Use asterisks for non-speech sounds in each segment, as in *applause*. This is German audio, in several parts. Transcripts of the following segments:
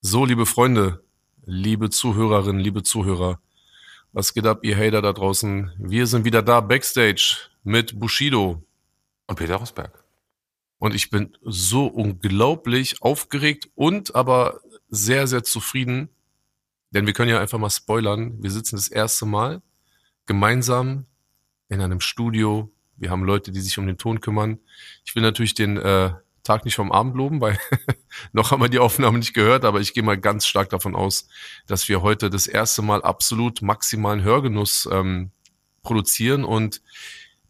So, liebe Freunde, liebe Zuhörerinnen, liebe Zuhörer, was geht ab, ihr Hater da draußen? Wir sind wieder da backstage mit Bushido Und Peter Rosberg. und ich bin so unglaublich aufgeregt und aber sehr, sehr zufrieden, denn wir können ja einfach mal spoilern. Wir sitzen das erste Mal gemeinsam in einem Studio. Wir haben Leute, die sich um den Ton kümmern. Ich will natürlich den äh, Tag nicht vom Abend loben, weil *laughs* noch haben wir die Aufnahme nicht gehört, aber ich gehe mal ganz stark davon aus, dass wir heute das erste Mal absolut maximalen Hörgenuss ähm, produzieren und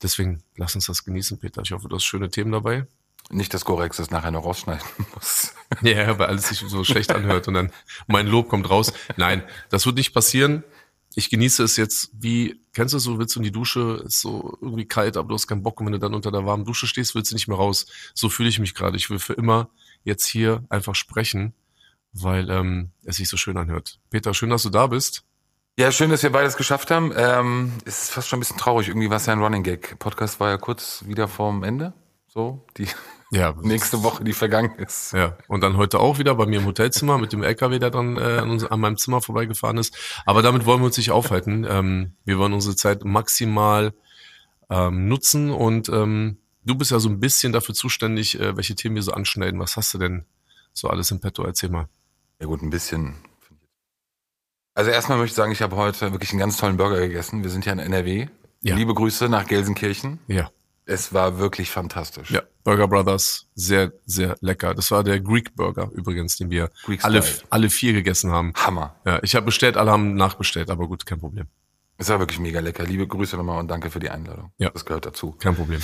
deswegen lass uns das genießen, Peter. Ich hoffe, du hast schöne Themen dabei. Nicht, dass Gorex das nachher noch rausschneiden *laughs* muss. Ja, weil alles sich so schlecht anhört und dann mein Lob kommt raus. Nein, das wird nicht passieren. Ich genieße es jetzt wie, kennst du so, willst du in die Dusche, ist so irgendwie kalt, aber du hast keinen Bock und wenn du dann unter der warmen Dusche stehst, willst du nicht mehr raus. So fühle ich mich gerade. Ich will für immer jetzt hier einfach sprechen, weil ähm, es sich so schön anhört. Peter, schön, dass du da bist. Ja, schön, dass wir beides geschafft haben. Ähm, es ist fast schon ein bisschen traurig. Irgendwie war es ja ein Running Gag. Podcast war ja kurz wieder vorm Ende. So, die Ja, nächste Woche, die vergangen ist. Ja, und dann heute auch wieder bei mir im Hotelzimmer mit dem LKW, der dann äh, an, uns, an meinem Zimmer vorbeigefahren ist. Aber damit wollen wir uns nicht aufhalten. Ähm, wir wollen unsere Zeit maximal ähm, nutzen und ähm, du bist ja so ein bisschen dafür zuständig, äh, welche Themen wir so anschneiden. Was hast du denn so alles im Petto? Erzähl mal. Ja gut, ein bisschen. Also erstmal möchte ich sagen, ich habe heute wirklich einen ganz tollen Burger gegessen. Wir sind ja in NRW. Ja. Liebe Grüße nach Gelsenkirchen. Ja. Es war wirklich fantastisch. Ja, Burger Brothers, sehr, sehr lecker. Das war der Greek Burger übrigens, den wir alle, alle vier gegessen haben. Hammer. Ja, ich habe bestellt, alle haben nachbestellt, aber gut, kein Problem. Es war wirklich mega lecker. Liebe Grüße nochmal und danke für die Einladung. Ja. Das gehört dazu. Kein Problem.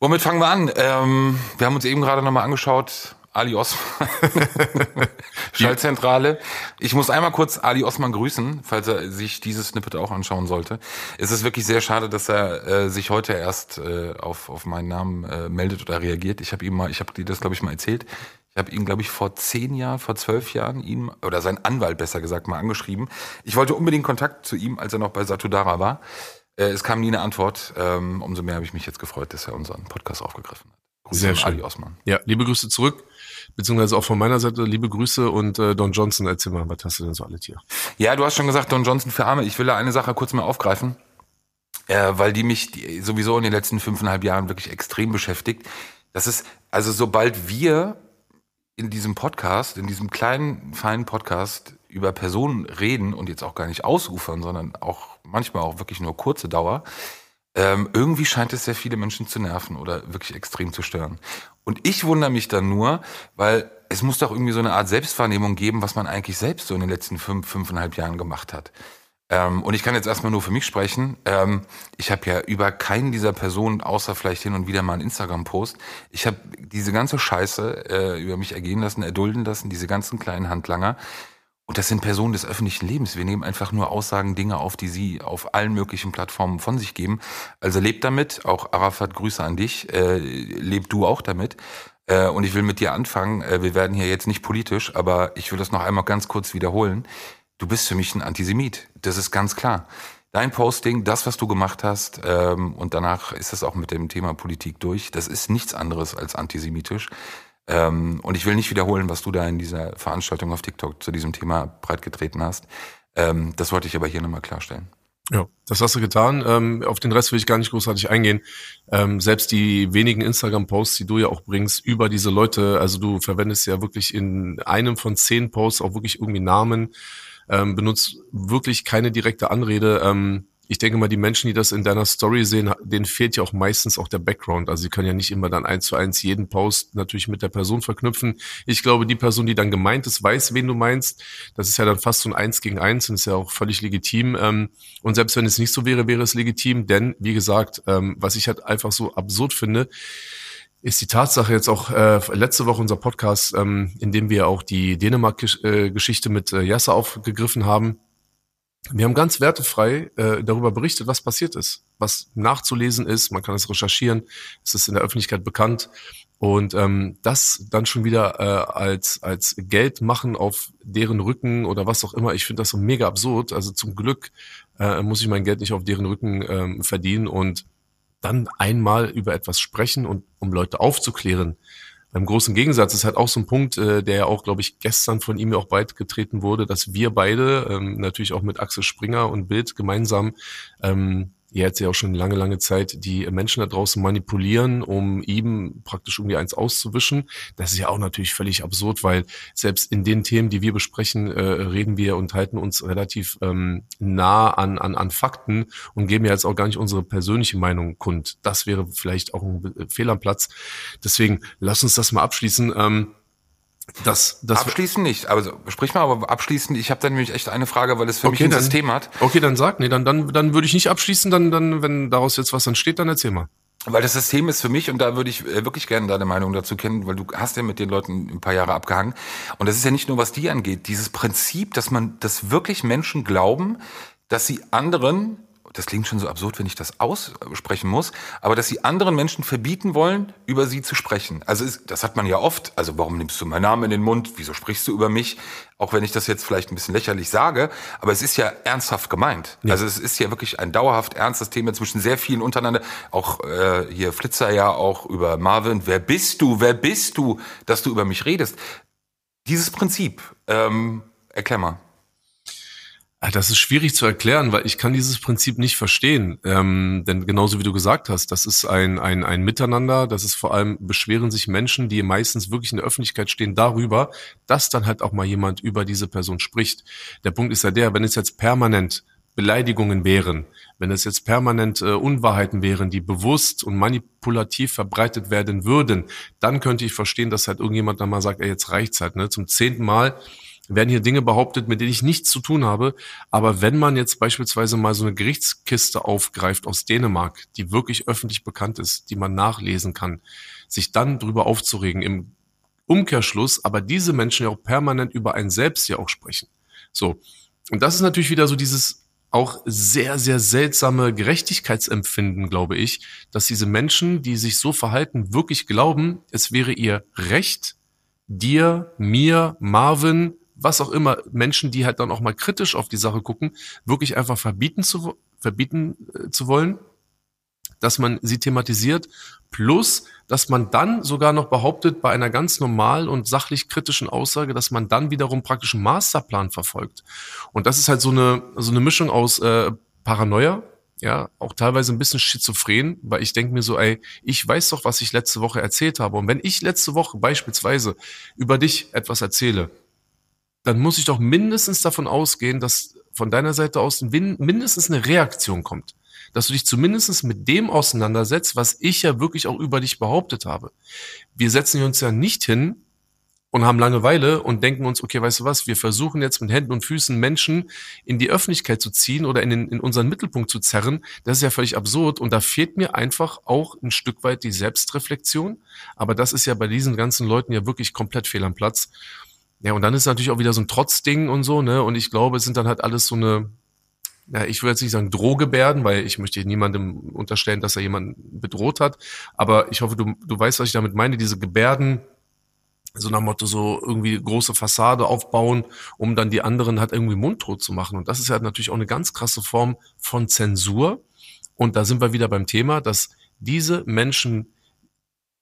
Womit fangen wir an? Ähm, wir haben uns eben gerade nochmal angeschaut, Ali Osman, *laughs* Schaltzentrale. Ich muss einmal kurz Ali Osman grüßen, falls er sich dieses Snippet auch anschauen sollte. Es ist wirklich sehr schade, dass er äh, sich heute erst äh, auf, auf meinen Namen äh, meldet oder reagiert. Ich habe ihm mal, ich habe dir das glaube ich mal erzählt. Ich habe ihn, glaube ich, vor zehn Jahren, vor zwölf Jahren ihm, oder sein Anwalt besser gesagt, mal angeschrieben. Ich wollte unbedingt Kontakt zu ihm, als er noch bei Satudara war. Äh, es kam nie eine Antwort. Ähm, umso mehr habe ich mich jetzt gefreut, dass er unseren Podcast aufgegriffen hat. Grüße Sehr an schön. Ali Osman. Ja, liebe Grüße zurück, beziehungsweise auch von meiner Seite liebe Grüße und äh, Don Johnson, erzähl mal, was hast du denn so alle hier? Ja, du hast schon gesagt, Don Johnson für Arme. Ich will da eine Sache kurz mal aufgreifen, äh, weil die mich die, sowieso in den letzten fünfeinhalb Jahren wirklich extrem beschäftigt. Das ist, also sobald wir in diesem Podcast, in diesem kleinen, feinen Podcast über Personen reden und jetzt auch gar nicht ausufern, sondern auch manchmal auch wirklich nur kurze Dauer, ähm, irgendwie scheint es sehr viele Menschen zu nerven oder wirklich extrem zu stören. Und ich wundere mich dann nur, weil es muss doch irgendwie so eine Art Selbstwahrnehmung geben, was man eigentlich selbst so in den letzten fünf, fünfeinhalb Jahren gemacht hat. Ähm, und ich kann jetzt erstmal nur für mich sprechen. Ähm, ich habe ja über keinen dieser Personen, außer vielleicht hin und wieder mal einen Instagram-Post, ich habe diese ganze Scheiße äh, über mich ergehen lassen, erdulden lassen, diese ganzen kleinen Handlanger. Und das sind Personen des öffentlichen Lebens. Wir nehmen einfach nur Aussagen, Dinge auf, die sie auf allen möglichen Plattformen von sich geben. Also lebt damit. Auch Arafat, Grüße an dich. Äh, leb du auch damit. Äh, und ich will mit dir anfangen. Äh, wir werden hier jetzt nicht politisch, aber ich will das noch einmal ganz kurz wiederholen. Du bist für mich ein Antisemit. Das ist ganz klar. Dein Posting, das, was du gemacht hast, ähm, und danach ist es auch mit dem Thema Politik durch, das ist nichts anderes als antisemitisch. Ähm, und ich will nicht wiederholen, was du da in dieser Veranstaltung auf TikTok zu diesem Thema breitgetreten hast. Ähm, das wollte ich aber hier nochmal klarstellen. Ja, das hast du getan. Ähm, auf den Rest will ich gar nicht großartig eingehen. Ähm, selbst die wenigen Instagram-Posts, die du ja auch bringst, über diese Leute, also du verwendest ja wirklich in einem von zehn Posts auch wirklich irgendwie Namen, ähm, benutzt wirklich keine direkte Anrede. Ähm, ich denke mal, die Menschen, die das in deiner Story sehen, denen fehlt ja auch meistens auch der Background. Also sie können ja nicht immer dann eins zu eins jeden Post natürlich mit der Person verknüpfen. Ich glaube, die Person, die dann gemeint ist, weiß, wen du meinst. Das ist ja dann fast so ein Eins gegen Eins und ist ja auch völlig legitim. Ähm, Und selbst wenn es nicht so wäre, wäre es legitim, denn wie gesagt, ähm, was ich halt einfach so absurd finde, ist die Tatsache jetzt auch äh, letzte Woche unser Podcast, ähm, in dem wir auch die Dänemark-Geschichte mit äh, Jasse aufgegriffen haben. Wir haben ganz wertefrei äh, darüber berichtet, was passiert ist, was nachzulesen ist. Man kann es recherchieren, es ist in der Öffentlichkeit bekannt. Und ähm, das dann schon wieder äh, als, als Geld machen auf deren Rücken oder was auch immer, ich finde das so mega absurd. Also zum Glück äh, muss ich mein Geld nicht auf deren Rücken ähm, verdienen und dann einmal über etwas sprechen und um Leute aufzuklären. Beim großen Gegensatz ist halt auch so ein Punkt, äh, der ja auch, glaube ich, gestern von ihm ja auch beigetreten wurde, dass wir beide, ähm, natürlich auch mit Axel Springer und Bild gemeinsam, ähm, jetzt ja auch schon lange, lange Zeit die Menschen da draußen manipulieren, um ihm praktisch irgendwie eins auszuwischen. Das ist ja auch natürlich völlig absurd, weil selbst in den Themen, die wir besprechen, äh, reden wir und halten uns relativ ähm, nah an, an, an Fakten und geben ja jetzt auch gar nicht unsere persönliche Meinung kund. Das wäre vielleicht auch ein Fehl am Platz. Deswegen lass uns das mal abschließen. Ähm, das, das abschließend nicht. Also sprich mal, aber abschließend. Ich habe da nämlich echt eine Frage, weil es für okay, mich ein dann, System hat. Okay, dann sag. Nee, dann dann dann würde ich nicht abschließen. Dann dann wenn daraus jetzt was entsteht, dann erzähl mal. Weil das System ist für mich, und da würde ich äh, wirklich gerne deine Meinung dazu kennen, weil du hast ja mit den Leuten ein paar Jahre abgehangen. Und das ist ja nicht nur, was die angeht, dieses Prinzip, dass man, dass wirklich Menschen glauben, dass sie anderen das klingt schon so absurd, wenn ich das aussprechen muss, aber dass sie anderen Menschen verbieten wollen, über sie zu sprechen. Also ist, das hat man ja oft. Also warum nimmst du meinen Namen in den Mund? Wieso sprichst du über mich? Auch wenn ich das jetzt vielleicht ein bisschen lächerlich sage, aber es ist ja ernsthaft gemeint. Ja. Also es ist ja wirklich ein dauerhaft ernstes Thema zwischen sehr vielen untereinander. Auch äh, hier Flitzer ja auch über Marvin. Wer bist du? Wer bist du, dass du über mich redest? Dieses Prinzip, ähm, erklär mal. Ah, das ist schwierig zu erklären, weil ich kann dieses Prinzip nicht verstehen. Ähm, denn genauso wie du gesagt hast, das ist ein, ein, ein Miteinander, das ist vor allem, beschweren sich Menschen, die meistens wirklich in der Öffentlichkeit stehen, darüber, dass dann halt auch mal jemand über diese Person spricht. Der Punkt ist ja der, wenn es jetzt permanent Beleidigungen wären, wenn es jetzt permanent äh, Unwahrheiten wären, die bewusst und manipulativ verbreitet werden würden, dann könnte ich verstehen, dass halt irgendjemand dann mal sagt, ey, jetzt reicht's halt, ne? Zum zehnten Mal werden hier Dinge behauptet, mit denen ich nichts zu tun habe. Aber wenn man jetzt beispielsweise mal so eine Gerichtskiste aufgreift aus Dänemark, die wirklich öffentlich bekannt ist, die man nachlesen kann, sich dann drüber aufzuregen im Umkehrschluss, aber diese Menschen ja auch permanent über ein Selbst ja auch sprechen. So. Und das ist natürlich wieder so dieses auch sehr, sehr seltsame Gerechtigkeitsempfinden, glaube ich, dass diese Menschen, die sich so verhalten, wirklich glauben, es wäre ihr Recht, dir, mir, Marvin, was auch immer, Menschen, die halt dann auch mal kritisch auf die Sache gucken, wirklich einfach verbieten zu, verbieten äh, zu wollen, dass man sie thematisiert, plus, dass man dann sogar noch behauptet, bei einer ganz normal und sachlich kritischen Aussage, dass man dann wiederum praktisch einen Masterplan verfolgt. Und das ist halt so eine, so eine Mischung aus äh, Paranoia, ja, auch teilweise ein bisschen schizophren, weil ich denke mir so, ey, ich weiß doch, was ich letzte Woche erzählt habe. Und wenn ich letzte Woche beispielsweise über dich etwas erzähle, dann muss ich doch mindestens davon ausgehen, dass von deiner Seite aus mindestens eine Reaktion kommt. Dass du dich zumindest mit dem auseinandersetzt, was ich ja wirklich auch über dich behauptet habe. Wir setzen uns ja nicht hin und haben Langeweile und denken uns, okay, weißt du was, wir versuchen jetzt mit Händen und Füßen Menschen in die Öffentlichkeit zu ziehen oder in, den, in unseren Mittelpunkt zu zerren. Das ist ja völlig absurd und da fehlt mir einfach auch ein Stück weit die Selbstreflexion. Aber das ist ja bei diesen ganzen Leuten ja wirklich komplett fehl am Platz. Ja, und dann ist natürlich auch wieder so ein Trotzding und so, ne? Und ich glaube, es sind dann halt alles so eine, ja, ich würde jetzt nicht sagen Drohgebärden, weil ich möchte niemandem unterstellen, dass er jemanden bedroht hat. Aber ich hoffe, du, du weißt, was ich damit meine. Diese Gebärden, so nach Motto so irgendwie große Fassade aufbauen, um dann die anderen halt irgendwie mundtot zu machen. Und das ist ja natürlich auch eine ganz krasse Form von Zensur. Und da sind wir wieder beim Thema, dass diese Menschen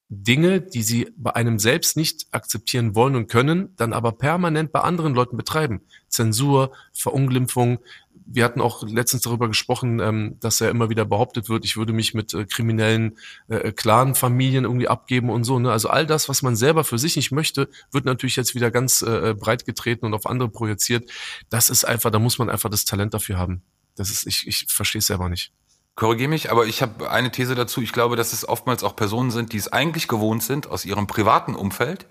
Dinge, die sie bei einem selbst nicht akzeptieren wollen und können, dann aber permanent bei anderen Leuten betreiben. Zensur, Verunglimpfung. Wir hatten auch letztens darüber gesprochen, ähm, dass ja immer wieder behauptet wird, ich würde mich mit äh, kriminellen äh, Clan-Familien irgendwie abgeben und so. Ne? Also all das, was man selber für sich nicht möchte, wird natürlich jetzt wieder ganz äh, breit getreten und auf andere projiziert. Das ist einfach, da muss man einfach das Talent dafür haben. Das ist, ich, ich verstehe es selber nicht. Korrigiere mich, aber ich habe eine These dazu. Ich glaube, dass es oftmals auch Personen sind, die es eigentlich gewohnt sind aus ihrem privaten Umfeld,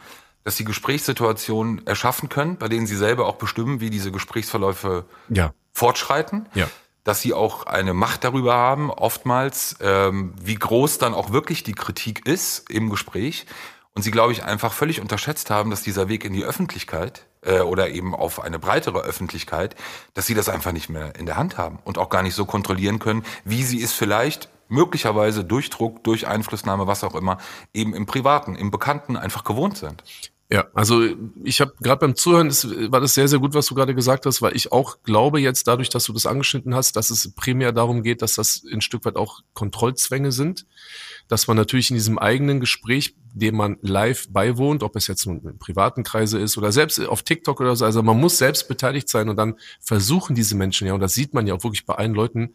dass sie Gesprächssituationen erschaffen können, bei denen sie selber auch bestimmen, wie diese Gesprächsverläufe ja. fortschreiten. Ja. dass sie auch eine Macht darüber haben, oftmals, ähm, wie groß dann auch wirklich die Kritik ist im Gespräch. Und sie, glaube ich, einfach völlig unterschätzt haben, dass dieser Weg in die Öffentlichkeit äh, oder eben auf eine breitere Öffentlichkeit, dass sie das einfach nicht mehr in der Hand haben und auch gar nicht so kontrollieren können, wie sie es vielleicht möglicherweise durch Druck, durch Einflussnahme, was auch immer, eben im Privaten, im Bekannten einfach gewohnt sind. Ja, also ich habe gerade beim Zuhören ist, war das sehr, sehr gut, was du gerade gesagt hast, weil ich auch glaube jetzt dadurch, dass du das angeschnitten hast, dass es primär darum geht, dass das ein Stück weit auch Kontrollzwänge sind, dass man natürlich in diesem eigenen Gespräch, dem man live beiwohnt, ob es jetzt nun in privaten Kreise ist oder selbst auf TikTok oder so, also man muss selbst beteiligt sein und dann versuchen diese Menschen ja, und das sieht man ja auch wirklich bei allen Leuten,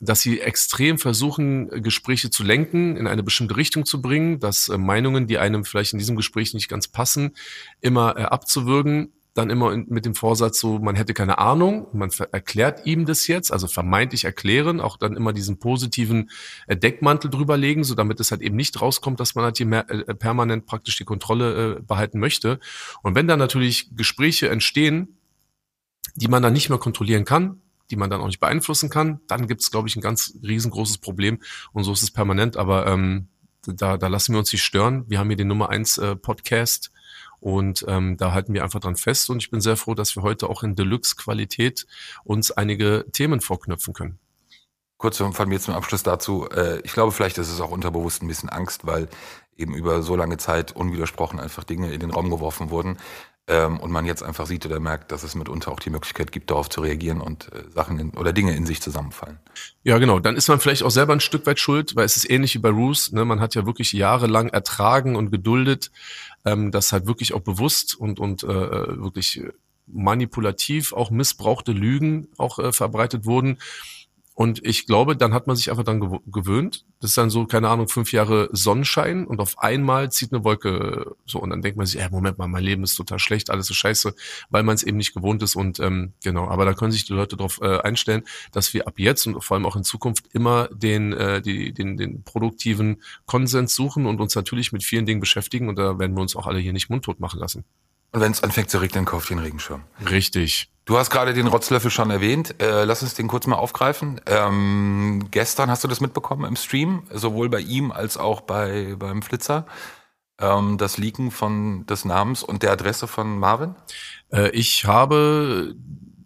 dass sie extrem versuchen, Gespräche zu lenken, in eine bestimmte Richtung zu bringen, dass äh, Meinungen, die einem vielleicht in diesem Gespräch nicht ganz passen, immer äh, abzuwürgen. Dann immer mit dem Vorsatz so, man hätte keine Ahnung, man erklärt ihm das jetzt, also vermeintlich erklären, auch dann immer diesen positiven äh, Deckmantel drüberlegen, so damit es halt eben nicht rauskommt, dass man halt hier mehr, äh, permanent praktisch die Kontrolle äh, behalten möchte. Und wenn dann natürlich Gespräche entstehen, die man dann nicht mehr kontrollieren kann, die man dann auch nicht beeinflussen kann, dann gibt es, glaube ich, ein ganz riesengroßes Problem. Und so ist es permanent. Aber ähm, da, da lassen wir uns nicht stören. Wir haben hier den Nummer eins äh, Podcast und ähm, da halten wir einfach dran fest. Und ich bin sehr froh, dass wir heute auch in Deluxe-Qualität uns einige Themen vorknöpfen können. Kurz von mir zum Abschluss dazu. Äh, ich glaube, vielleicht ist es auch unterbewusst ein bisschen Angst, weil eben über so lange Zeit unwidersprochen einfach Dinge in den Raum geworfen wurden ähm, und man jetzt einfach sieht oder merkt, dass es mitunter auch die Möglichkeit gibt, darauf zu reagieren und äh, Sachen in, oder Dinge in sich zusammenfallen. Ja, genau. Dann ist man vielleicht auch selber ein Stück weit schuld, weil es ist ähnlich wie bei Roos. Ne? Man hat ja wirklich jahrelang ertragen und geduldet, ähm, dass halt wirklich auch bewusst und und äh, wirklich manipulativ auch missbrauchte Lügen auch äh, verbreitet wurden. Und ich glaube, dann hat man sich einfach dann gewöhnt. Das ist dann so, keine Ahnung, fünf Jahre Sonnenschein und auf einmal zieht eine Wolke so und dann denkt man sich, ja, Moment mal, mein Leben ist total schlecht, alles ist scheiße, weil man es eben nicht gewohnt ist und ähm, genau, aber da können sich die Leute darauf äh, einstellen, dass wir ab jetzt und vor allem auch in Zukunft immer den, äh, die, den, den produktiven Konsens suchen und uns natürlich mit vielen Dingen beschäftigen und da werden wir uns auch alle hier nicht mundtot machen lassen. Und wenn es anfängt zu regnen, kauft ihr einen Regenschirm. Richtig. Du hast gerade den Rotzlöffel schon erwähnt. Äh, lass uns den kurz mal aufgreifen. Ähm, gestern hast du das mitbekommen im Stream, sowohl bei ihm als auch bei beim Flitzer. Ähm, das Leaken von des Namens und der Adresse von Marvin? Äh, ich habe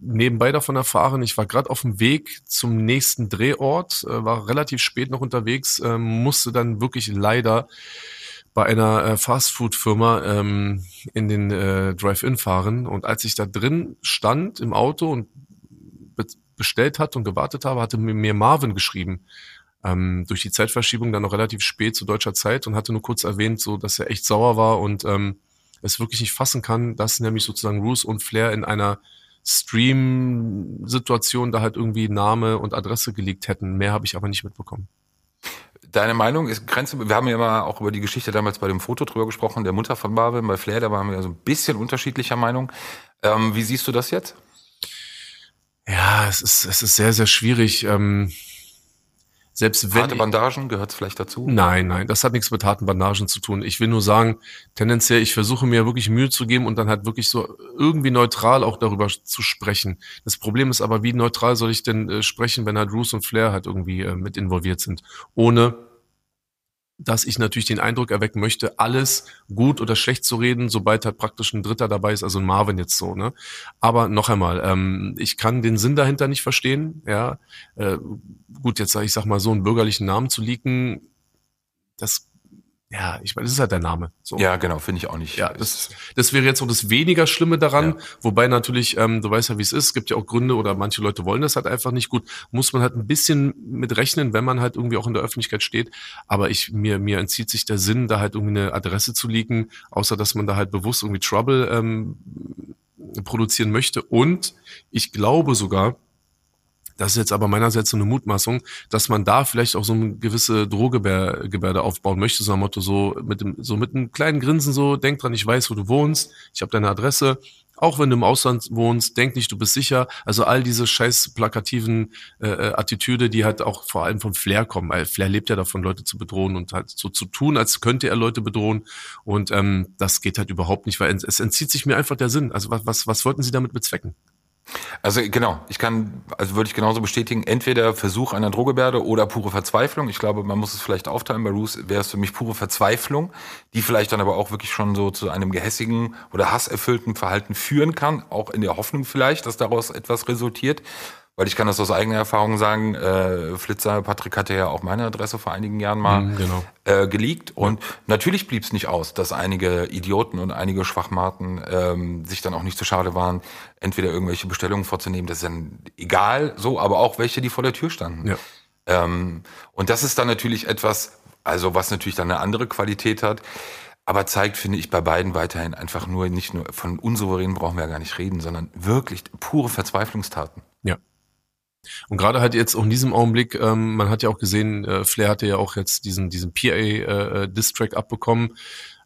nebenbei davon erfahren, ich war gerade auf dem Weg zum nächsten Drehort, äh, war relativ spät noch unterwegs, äh, musste dann wirklich leider bei einer äh, Fastfood-Firma ähm, in den äh, Drive-In fahren. Und als ich da drin stand im Auto und be bestellt hatte und gewartet habe, hatte mir Marvin geschrieben. Ähm, durch die Zeitverschiebung dann noch relativ spät zu deutscher Zeit und hatte nur kurz erwähnt, so dass er echt sauer war und ähm, es wirklich nicht fassen kann, dass nämlich sozusagen Roos und Flair in einer Stream-Situation da halt irgendwie Name und Adresse gelegt hätten. Mehr habe ich aber nicht mitbekommen. Deine Meinung ist Grenze. Wir haben ja immer auch über die Geschichte damals bei dem Foto drüber gesprochen, der Mutter von Marvin, bei Flair, da waren wir so ein bisschen unterschiedlicher Meinung. Ähm, wie siehst du das jetzt? Ja, es ist, es ist sehr, sehr schwierig. Ähm, selbst wenn. Harte Bandagen gehört vielleicht dazu? Nein, nein, das hat nichts mit harten Bandagen zu tun. Ich will nur sagen, tendenziell, ich versuche mir wirklich Mühe zu geben und dann halt wirklich so irgendwie neutral auch darüber zu sprechen. Das Problem ist aber, wie neutral soll ich denn äh, sprechen, wenn halt Bruce und Flair halt irgendwie äh, mit involviert sind, ohne dass ich natürlich den Eindruck erwecken möchte, alles gut oder schlecht zu reden, sobald halt praktisch ein Dritter dabei ist, also ein Marvin jetzt so, ne? Aber noch einmal, ähm, ich kann den Sinn dahinter nicht verstehen, ja. Äh, gut, jetzt sage ich sag mal so einen bürgerlichen Namen zu leaken, das ja, ich meine, das ist halt der Name. So. Ja, genau, finde ich auch nicht. Ja, das, das wäre jetzt so das weniger Schlimme daran, ja. wobei natürlich, ähm, du weißt ja, wie es ist, es gibt ja auch Gründe oder manche Leute wollen das halt einfach nicht gut, muss man halt ein bisschen mit rechnen, wenn man halt irgendwie auch in der Öffentlichkeit steht, aber ich, mir, mir entzieht sich der Sinn, da halt irgendwie eine Adresse zu liegen, außer dass man da halt bewusst irgendwie Trouble ähm, produzieren möchte und ich glaube sogar, das ist jetzt aber meinerseits so eine Mutmaßung, dass man da vielleicht auch so eine gewisse Drohgebärde aufbauen möchte, so ein Motto, so mit dem, so mit einem kleinen Grinsen so, denk dran, ich weiß, wo du wohnst, ich habe deine Adresse, auch wenn du im Ausland wohnst, denk nicht, du bist sicher. Also all diese scheiß plakativen äh, äh Attitüde, die halt auch vor allem vom Flair kommen. Weil Flair lebt ja davon, Leute zu bedrohen und halt so zu tun, als könnte er Leute bedrohen. Und ähm, das geht halt überhaupt nicht, weil es entzieht sich mir einfach der Sinn. Also was, was, was wollten sie damit bezwecken? Also genau, ich kann, also würde ich genauso bestätigen, entweder Versuch einer Drohgebärde oder pure Verzweiflung. Ich glaube, man muss es vielleicht aufteilen. Bei Roos wäre es für mich pure Verzweiflung, die vielleicht dann aber auch wirklich schon so zu einem gehässigen oder hasserfüllten Verhalten führen kann, auch in der Hoffnung vielleicht, dass daraus etwas resultiert. Weil ich kann das aus eigener Erfahrung sagen, äh, Flitzer, Patrick hatte ja auch meine Adresse vor einigen Jahren mal Mhm, genau. äh, geleakt. Und natürlich blieb es nicht aus, dass einige Idioten und einige Schwachmaten ähm, sich dann auch nicht zu schade waren, entweder irgendwelche Bestellungen vorzunehmen, das ist dann egal, so, aber auch welche, die vor der Tür standen. Ja. Ähm, und das ist dann natürlich etwas, also was natürlich dann eine andere Qualität hat. Aber zeigt, finde ich, bei beiden weiterhin einfach nur, nicht nur von unsouveränen brauchen wir ja gar nicht reden, sondern wirklich pure Verzweiflungstaten. Ja. Und gerade halt jetzt auch in diesem Augenblick, ähm, man hat ja auch gesehen, äh, Flair hatte ja auch jetzt diesen, diesen PA-Distrack abbekommen.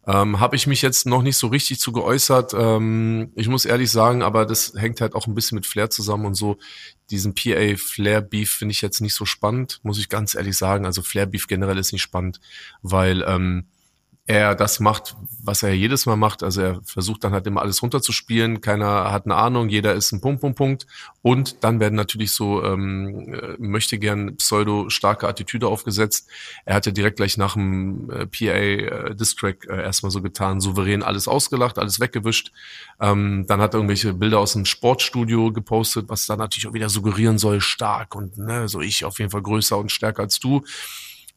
Ähm, Habe ich mich jetzt noch nicht so richtig zu geäußert. Ähm, ich muss ehrlich sagen, aber das hängt halt auch ein bisschen mit Flair zusammen und so. Diesen PA-Flair-Beef finde ich jetzt nicht so spannend, muss ich ganz ehrlich sagen. Also Flair-Beef generell ist nicht spannend, weil ähm, er das macht, was er jedes Mal macht. Also er versucht dann halt immer alles runterzuspielen. Keiner hat eine Ahnung, jeder ist ein Punkt, Punkt, Punkt. Und dann werden natürlich so, ähm, äh, möchte gern pseudo starke Attitüde aufgesetzt. Er hat ja direkt gleich nach dem äh, PA-Distrack äh, erstmal so getan, souverän alles ausgelacht, alles weggewischt. Ähm, dann hat er irgendwelche Bilder aus dem Sportstudio gepostet, was dann natürlich auch wieder suggerieren soll, stark und ne, so ich auf jeden Fall größer und stärker als du.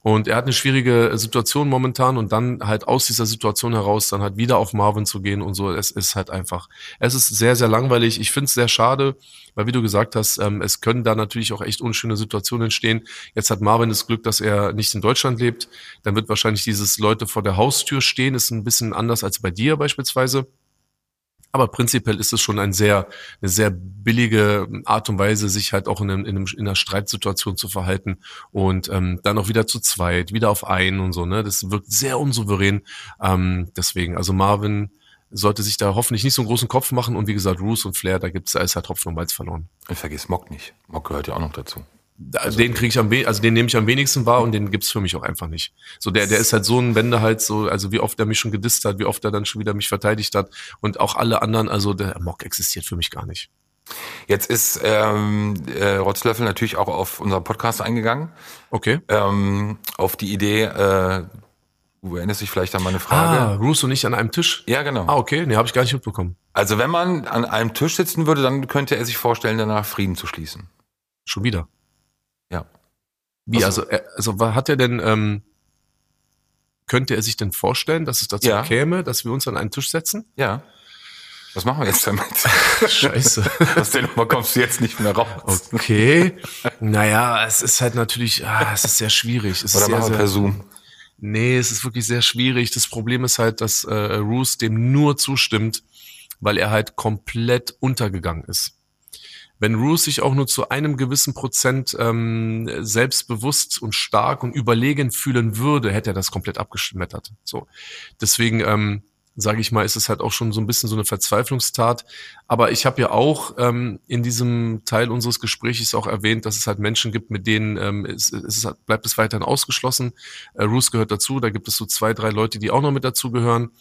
Und er hat eine schwierige Situation momentan und dann halt aus dieser Situation heraus dann halt wieder auf Marvin zu gehen und so, es ist halt einfach, es ist sehr, sehr langweilig. Ich finde es sehr schade, weil wie du gesagt hast, ähm, es können da natürlich auch echt unschöne Situationen entstehen. Jetzt hat Marvin das Glück, dass er nicht in Deutschland lebt. Dann wird wahrscheinlich dieses Leute vor der Haustür stehen, ist ein bisschen anders als bei dir beispielsweise. Aber prinzipiell ist es schon ein sehr, eine sehr billige Art und Weise, sich halt auch in, einem, in, einem, in einer Streitsituation zu verhalten und ähm, dann auch wieder zu zweit, wieder auf einen und so. Ne, das wirkt sehr unsouverän. Ähm, deswegen, also Marvin sollte sich da hoffentlich nicht so einen großen Kopf machen und wie gesagt, Roos und Flair, da gibt's da ist halt Tropfen und Malz verloren. Und vergiss Mock nicht. Mock gehört ja auch noch dazu. Da- den kriege ich am also den nehme ich am wenigsten wahr und den gibt's für mich auch einfach nicht. So der der ist halt so ein Wendehals so also wie oft er mich schon gedisst hat, wie oft er dann schon wieder mich verteidigt hat und auch alle anderen, also der Mock existiert für mich gar nicht. Jetzt ist ähm, äh, Rotzlöffel natürlich auch auf unseren Podcast eingegangen, Okay. ähm, auf die Idee, äh, du erinnerst dich vielleicht an meine Frage. Ah, Bruce und ich an einem Tisch. Ja, genau. Ah, okay, nee, habe ich gar nicht mitbekommen. Also wenn man an einem Tisch sitzen würde, dann könnte er sich vorstellen, danach Frieden zu schließen. Schon wieder. Wie, Also- also, er, also hat er denn, ähm, könnte er sich denn vorstellen, dass es dazu Ja. käme, dass wir uns an einen Tisch setzen? Ja. Was machen wir jetzt damit? *laughs* Scheiße. Aus der Nummer kommst du jetzt nicht mehr raus. Okay. naja, es ist halt natürlich, ah, es ist sehr schwierig. Es Oder ist sehr, machen wir per Zoom. Nee, es ist wirklich sehr schwierig. Das Problem ist halt, dass äh, Roos dem nur zustimmt, weil er halt komplett untergegangen ist. Wenn Roos sich auch nur zu einem gewissen Prozent ähm, selbstbewusst und stark und überlegen fühlen würde, hätte er das komplett abgeschmettert. So, deswegen ähm, sage ich mal, ist es halt auch schon so ein bisschen so eine Verzweiflungstat. Aber ich habe ja auch ähm, in diesem Teil unseres Gesprächs auch erwähnt, dass es halt Menschen gibt, mit denen ähm, es, es bleibt es weiterhin ausgeschlossen. Äh, Roos gehört dazu. Da gibt es so zwei, drei Leute, die auch noch mit dazugehören.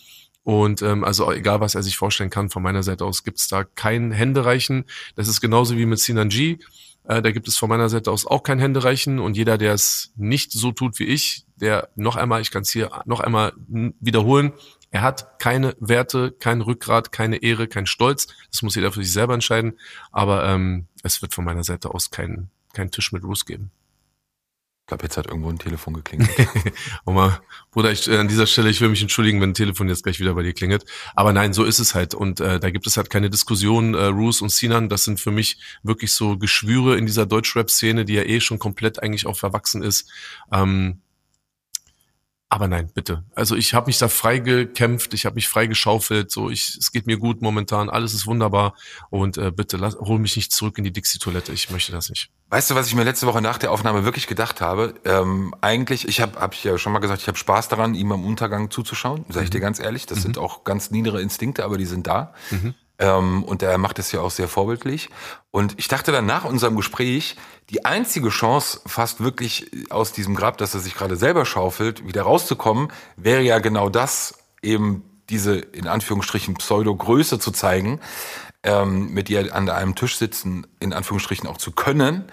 Und ähm, also egal, was er sich vorstellen kann, von meiner Seite aus gibt's da kein Händereichen. Das ist genauso wie mit Sinan G. Äh, da gibt es von meiner Seite aus auch kein Händereichen. Und jeder, der es nicht so tut wie ich, der noch einmal, ich kann es hier noch einmal wiederholen, er hat keine Werte, kein Rückgrat, keine Ehre, kein Stolz. Das muss jeder für sich selber entscheiden. Aber ähm, es wird von meiner Seite aus keinen kein Tisch mit Ruß geben. Ich glaube, jetzt hat irgendwo ein Telefon geklingelt. *laughs* Mal, Bruder, ich, äh, an dieser Stelle, ich will mich entschuldigen, wenn ein Telefon jetzt gleich wieder bei dir klingelt. Aber nein, so ist es halt. Und äh, da gibt es halt keine Diskussion. Äh, Roos und Sinan, das sind für mich wirklich so Geschwüre in dieser Deutschrap-Szene, die ja eh schon komplett eigentlich auch verwachsen ist. Ähm, aber nein, bitte. Also ich habe mich da frei gekämpft, ich habe mich frei geschaufelt, so ich, es geht mir gut momentan, alles ist wunderbar und äh, bitte lass, hol mich nicht zurück in die Dixie-Toilette, ich möchte das nicht. Weißt du, was ich mir letzte Woche nach der Aufnahme wirklich gedacht habe? Ähm, eigentlich, ich habe hab ich ja schon mal gesagt, ich habe Spaß daran, ihm am Untergang zuzuschauen, sage ich dir ganz ehrlich. Das sind auch ganz niedere Instinkte, aber die sind da. Ähm, und er macht es ja auch sehr vorbildlich. Und ich dachte dann nach unserem Gespräch, die einzige Chance, fast wirklich aus diesem Grab, das er sich gerade selber schaufelt, wieder rauszukommen, wäre ja genau das, eben diese in Anführungsstrichen Pseudo-Größe zu zeigen. ähm, mit dir an einem Tisch sitzen, in Anführungsstrichen auch zu können,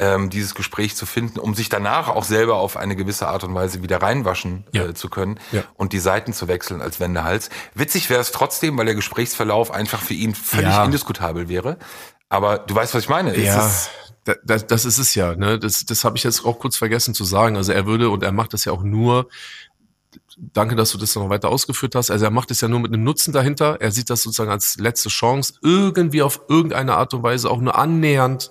ähm, dieses Gespräch zu finden, um sich danach auch selber auf eine gewisse Art und Weise wieder reinwaschen Ja. äh, zu können Ja. und die Seiten zu wechseln als Wendehals. Witzig wäre es trotzdem, weil der Gesprächsverlauf einfach für ihn völlig Ja. indiskutabel wäre. Aber du weißt, was ich meine. Ja, das, das ist es ja. Ne? Das, das habe ich jetzt auch kurz vergessen zu sagen. Also er würde und er macht das ja auch nur. Danke, dass du das noch weiter ausgeführt hast. Also er macht es ja nur mit einem Nutzen dahinter. Er sieht das sozusagen als letzte Chance, irgendwie auf irgendeine Art und Weise auch nur annähernd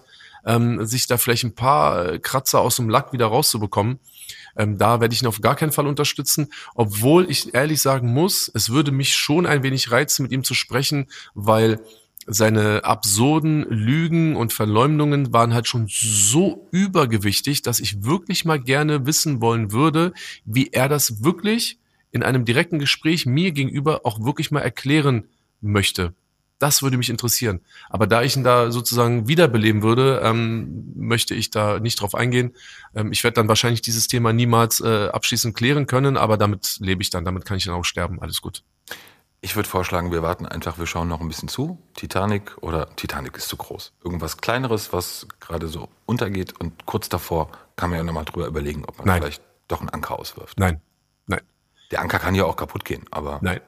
ähm, sich da vielleicht ein paar äh, Kratzer aus dem Lack wieder rauszubekommen. Ähm, da werde ich ihn auf gar keinen Fall unterstützen, obwohl ich ehrlich sagen muss, es würde mich schon ein wenig reizen, mit ihm zu sprechen, weil seine absurden Lügen und Verleumdungen waren halt schon so übergewichtig, dass ich wirklich mal gerne wissen wollen würde, wie er das wirklich in einem direkten Gespräch mir gegenüber auch wirklich mal erklären möchte. Das würde mich interessieren. Aber da ich ihn da sozusagen wiederbeleben würde, ähm, möchte ich da nicht drauf eingehen. Ähm, ich werde dann wahrscheinlich dieses Thema niemals äh, abschließend klären können, aber damit lebe ich dann, damit kann ich dann auch sterben. Alles gut. Ich würde vorschlagen, wir warten einfach, wir schauen noch ein bisschen zu. Titanic oder Titanic ist zu groß. Irgendwas Kleineres, was gerade so untergeht und kurz davor kann man ja nochmal drüber überlegen, ob man Nein. vielleicht doch einen Anker auswirft. Nein, nein. Der Anker kann ja auch kaputt gehen, aber Nein, nein.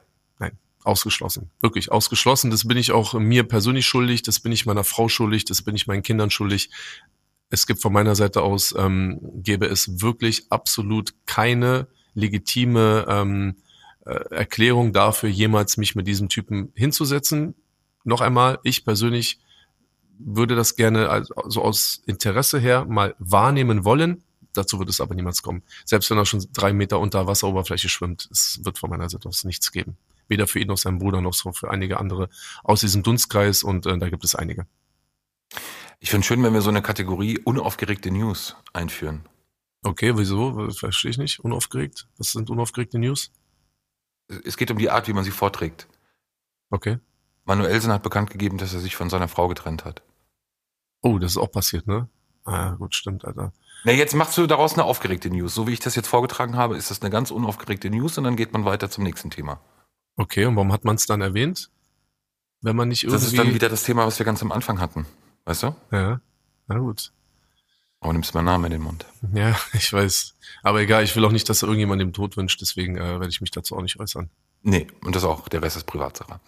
Ausgeschlossen. Wirklich ausgeschlossen. Das bin ich auch mir persönlich schuldig, das bin ich meiner Frau schuldig, das bin ich meinen Kindern schuldig. Es gibt von meiner Seite aus, ähm, gäbe es wirklich absolut keine legitime ähm, äh, Erklärung dafür, jemals mich mit diesem Typen hinzusetzen. Noch einmal, ich persönlich würde das gerne also aus Interesse her mal wahrnehmen wollen. Dazu wird es aber niemals kommen. Selbst wenn er schon drei Meter unter Wasseroberfläche schwimmt, es wird von meiner Seite aus nichts geben. Weder für ihn noch seinen Bruder noch so für einige andere aus diesem Dunstkreis und äh, da gibt es einige. ich finde schön, wenn wir so eine Kategorie unaufgeregte News einführen. Okay, wieso? Verstehe ich nicht. Unaufgeregt? Was sind unaufgeregte News? Es geht um die Art, wie man sie vorträgt. Okay. Manuelsen hat bekannt gegeben, dass er sich von seiner Frau getrennt hat. Oh, das ist auch passiert, ne? Ah, gut, stimmt, Alter. Na, jetzt machst du daraus eine aufgeregte News. So wie ich das jetzt vorgetragen habe, ist das eine ganz unaufgeregte News und dann geht man weiter zum nächsten Thema. Okay, und warum hat man es dann erwähnt? Wenn man nicht irgendwie. Das ist dann wieder das Thema, was wir ganz am Anfang hatten. Weißt du? Ja, na gut. Aber nimmst meinen Namen in den Mund. Ja, *laughs* ich weiß. Aber egal, ich will auch nicht, dass irgendjemand dem Tod wünscht, deswegen äh, werde ich mich dazu auch nicht äußern. Nee, und das auch, der Rest ist Privatsache.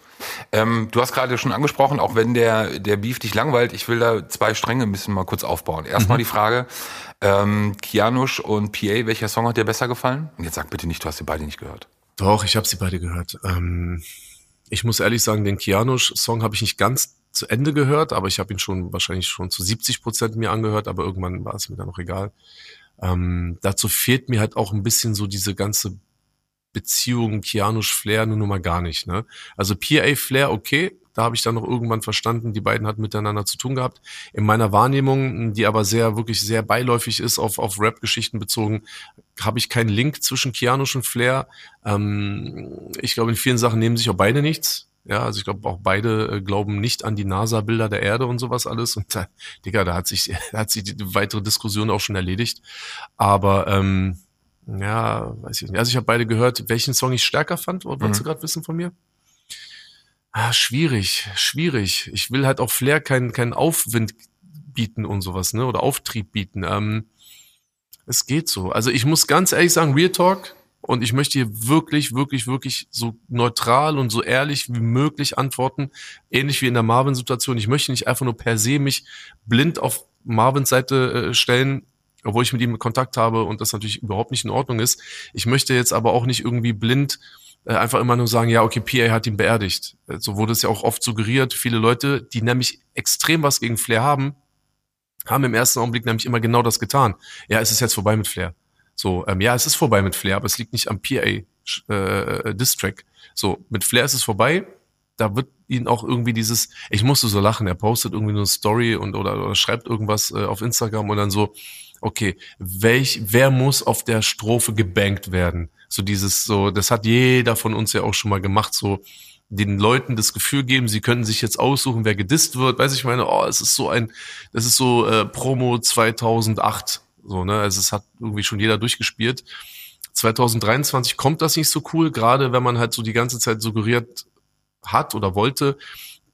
Ähm, du hast gerade schon angesprochen, auch wenn der, der Beef dich langweilt, ich will da zwei Stränge ein bisschen mal kurz aufbauen. Erstmal die Frage, ähm, Kianusch und PA, welcher Song hat dir besser gefallen? Und jetzt sag bitte nicht, du hast sie beide nicht gehört. Doch, ich habe sie beide gehört. Ähm, ich muss ehrlich sagen, den Kianusch-Song habe ich nicht ganz zu Ende gehört, aber ich habe ihn schon wahrscheinlich schon zu 70 Prozent mir angehört, aber irgendwann war es mir dann noch egal. Ähm, dazu fehlt mir halt auch ein bisschen so diese ganze Beziehung Kianusch-Flair nur, nur mal gar nicht. Ne? Also PA-Flair, okay, da habe ich dann noch irgendwann verstanden, die beiden hatten miteinander zu tun gehabt. In meiner Wahrnehmung, die aber sehr, wirklich sehr beiläufig ist, auf, auf Rap-Geschichten bezogen, habe ich keinen Link zwischen Kianusch und Flair. Ähm, ich glaube, in vielen Sachen nehmen sich auch beide nichts. Ja, also ich glaube auch beide äh, glauben nicht an die NASA-Bilder der Erde und sowas alles. Und da, Digga, da hat sich, *laughs* da hat sich die weitere Diskussion auch schon erledigt. Aber ähm, ja, weiß ich nicht. Also ich habe beide gehört, welchen Song ich stärker fand. Wolltest Mhm. du gerade wissen von mir? Ah, schwierig, schwierig. Ich will halt auch Flair keinen keinen Aufwind bieten und sowas, ne? Oder Auftrieb bieten. Ähm, es geht so. Also ich muss ganz ehrlich sagen, Real Talk. Und ich möchte hier wirklich, wirklich, wirklich so neutral und so ehrlich wie möglich antworten. Ähnlich wie in der Marvin-Situation. Ich möchte nicht einfach nur per se mich blind auf Marvins Seite äh, stellen, obwohl ich mit ihm Kontakt habe und das natürlich überhaupt nicht in Ordnung ist. Ich möchte jetzt aber auch nicht irgendwie blind einfach immer nur sagen, ja, okay, PA hat ihn beerdigt. Äh, So wurde es ja auch oft suggeriert. Viele Leute, die nämlich extrem was gegen Flair haben, haben im ersten Augenblick nämlich immer genau das getan. Ja, es ist jetzt vorbei mit Flair. So, ähm, ja, es ist vorbei mit Flair, aber es liegt nicht am PA äh, Distrack. So, mit Flair ist es vorbei. Da wird ihn auch irgendwie dieses, ich musste so lachen, er postet irgendwie eine Story und oder, oder schreibt irgendwas äh, auf Instagram und dann so, okay, welch, wer muss auf der Strophe gebankt werden? So dieses, so, das hat jeder von uns ja auch schon mal gemacht, so den Leuten das Gefühl geben, sie können sich jetzt aussuchen, wer gedisst wird. Weiß ich meine, oh, es ist so ein, das ist so äh, Promo 2008, so ne, also es hat irgendwie schon jeder durchgespielt. 2023 kommt das nicht so cool, gerade wenn man halt so die ganze Zeit suggeriert hat oder wollte,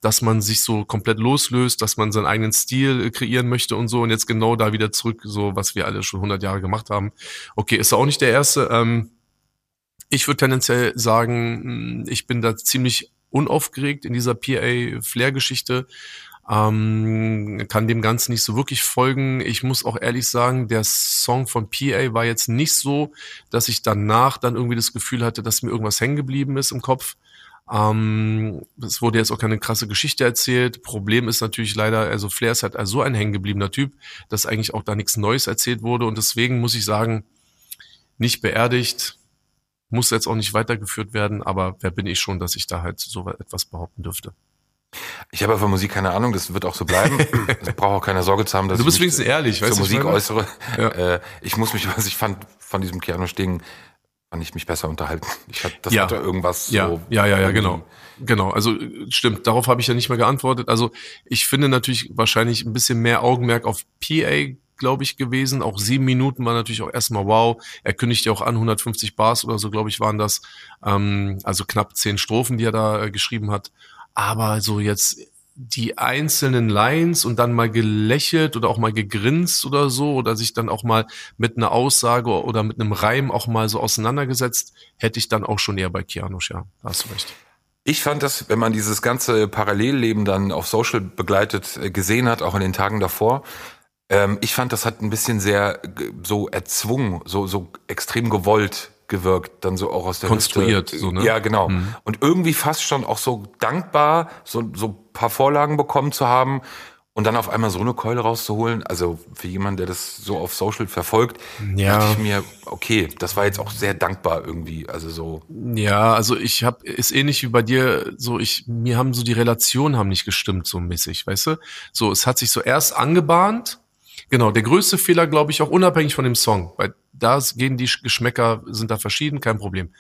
dass man sich so komplett loslöst, dass man seinen eigenen Stil äh, kreieren möchte und so und jetzt genau da wieder zurück, so was wir alle schon 100 Jahre gemacht haben. Okay, ist auch nicht der Erste. Ähm, ich würde tendenziell sagen, ich bin da ziemlich unaufgeregt in dieser PA-Flair-Geschichte. Ähm, kann dem Ganzen nicht so wirklich folgen. Ich muss auch ehrlich sagen, der Song von PA war jetzt nicht so, dass ich danach dann irgendwie das Gefühl hatte, dass mir irgendwas hängen geblieben ist im Kopf. Ähm, es wurde jetzt auch keine krasse Geschichte erzählt. Problem ist natürlich leider, also Flair ist halt so ein hängengebliebener Typ, dass eigentlich auch da nichts Neues erzählt wurde. Und deswegen muss ich sagen, nicht beerdigt, muss jetzt auch nicht weitergeführt werden, aber wer bin ich schon, dass ich da halt so etwas behaupten dürfte. Ich habe von Musik keine Ahnung, das wird auch so bleiben. *laughs* Ich brauche auch keine Sorge zu haben, dass du bist ich mich wenigstens ehrlich, zur weißt du, Musik ich äußere. Ja. Äh, ich muss mich, was ich fand von diesem Piano-Stehen, fand ich mich besser unterhalten. Ich hatte, das Ja. hatte irgendwas Ja, so. ja, ja, ja, irgendwie- genau. Genau, also äh, stimmt, darauf habe ich ja nicht mehr geantwortet. Also ich finde natürlich wahrscheinlich ein bisschen mehr Augenmerk auf PA, glaube ich, gewesen. Auch sieben Minuten war natürlich auch erstmal wow. Er kündigt ja auch an, 150 Bars oder so, glaube ich, waren das. Ähm, also knapp zehn Strophen, die er da äh, geschrieben hat. Aber so jetzt die einzelnen Lines und dann mal gelächelt oder auch mal gegrinst oder so oder sich dann auch mal mit einer Aussage oder mit einem Reim auch mal so auseinandergesetzt, hätte ich dann auch schon eher bei Kianosch, ja. Hast du recht. Ich fand das, wenn man dieses ganze Parallelleben dann auf Social begleitet äh, gesehen hat, auch in den Tagen davor, ähm, ich fand, das hat ein bisschen sehr g- so erzwungen, so, so extrem gewollt gewirkt, dann so auch aus der Konstruiert, Hüfte. so, ne? Ja, genau. Und irgendwie fast schon auch so dankbar, so, so ein paar Vorlagen bekommen zu haben und dann auf einmal so eine Keule rauszuholen. Also für jemanden, der das so auf Social verfolgt, Ja. dachte ich mir, okay, das war jetzt auch sehr dankbar irgendwie. Also so, Ja, also ich habe ist ähnlich wie bei dir, so ich mir haben so die Relationen haben nicht gestimmt so mäßig, weißt du? So es hat sich so erst angebahnt. Genau, der größte Fehler, glaube ich, auch unabhängig von dem Song, weil da gehen die Geschmäcker sind da verschieden, kein Problem.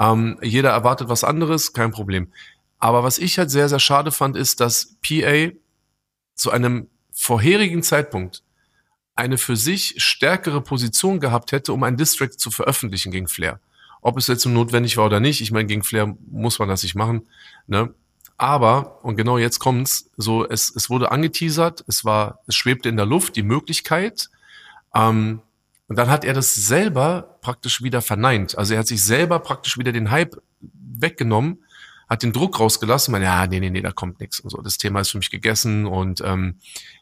Ähm, jeder erwartet was anderes, kein Problem. Aber was ich halt sehr sehr schade fand, ist, dass PA zu einem vorherigen Zeitpunkt eine für sich stärkere Position gehabt hätte, um einen Distrack zu veröffentlichen gegen Flair. Ob es jetzt notwendig war oder nicht, ich meine, gegen Flair muss man das nicht machen. Ne? Aber, und genau jetzt kommt's, so, es, es wurde angeteasert, es war, es schwebte in der Luft, die Möglichkeit, ähm, und dann hat er das selber praktisch wieder verneint. Also er hat sich selber praktisch wieder den Hype weggenommen, hat den Druck rausgelassen, man, ja, nee, nee, nee, da kommt nichts und so. Das Thema ist für mich gegessen und ähm,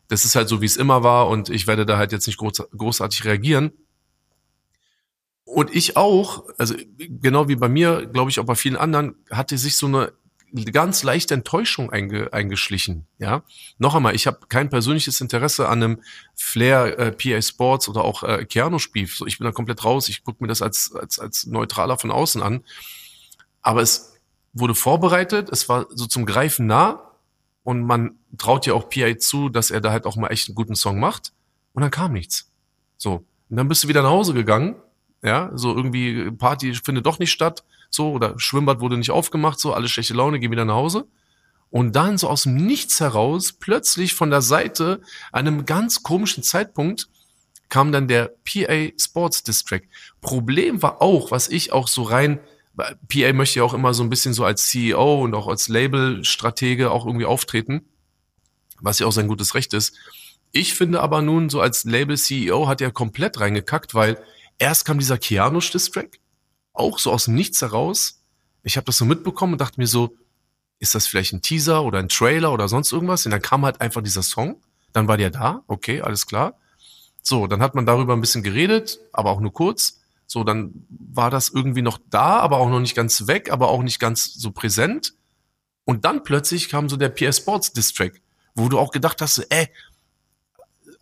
das ist halt so, wie es immer war und ich werde da halt jetzt nicht groß, großartig reagieren. Und ich auch, also genau wie bei mir, glaube ich auch bei vielen anderen, hatte sich so eine ganz leichte Enttäuschung einge, eingeschlichen. Ja, noch einmal, ich habe kein persönliches Interesse an einem Flair äh, PA Sports oder auch äh, Keanu Spiel. So, ich bin da komplett raus. Ich gucke mir das als als als neutraler von außen an. Aber es wurde vorbereitet. Es war so zum Greifen nah und man traut ja auch PA zu, dass er da halt auch mal echt einen guten Song macht. Und dann kam nichts. So und dann bist du wieder nach Hause gegangen. Ja, so irgendwie Party findet doch nicht statt so, oder Schwimmbad wurde nicht aufgemacht, so, alle schlechte Laune, geh wieder nach Hause. Und dann so aus dem Nichts heraus, plötzlich von der Seite, an einem ganz komischen Zeitpunkt, kam dann der PA Sports District. Problem war auch, was ich auch so rein, PA möchte ja auch immer so ein bisschen so als CEO und auch als Label-Stratege auch irgendwie auftreten, was ja auch sein gutes Recht ist. Ich finde aber nun, so als Label-CEO hat er komplett reingekackt, weil erst kam dieser Keanu District, auch so aus dem Nichts heraus. Ich habe das so mitbekommen und dachte mir so, ist das vielleicht ein Teaser oder ein Trailer oder sonst irgendwas? Und dann kam halt einfach dieser Song. Dann war der da, okay, alles klar. So, dann hat man darüber ein bisschen geredet, aber auch nur kurz. So, dann war das irgendwie noch da, aber auch noch nicht ganz weg, aber auch nicht ganz so präsent. Und dann plötzlich kam so der PS Sports Distrack, wo du auch gedacht hast, ey,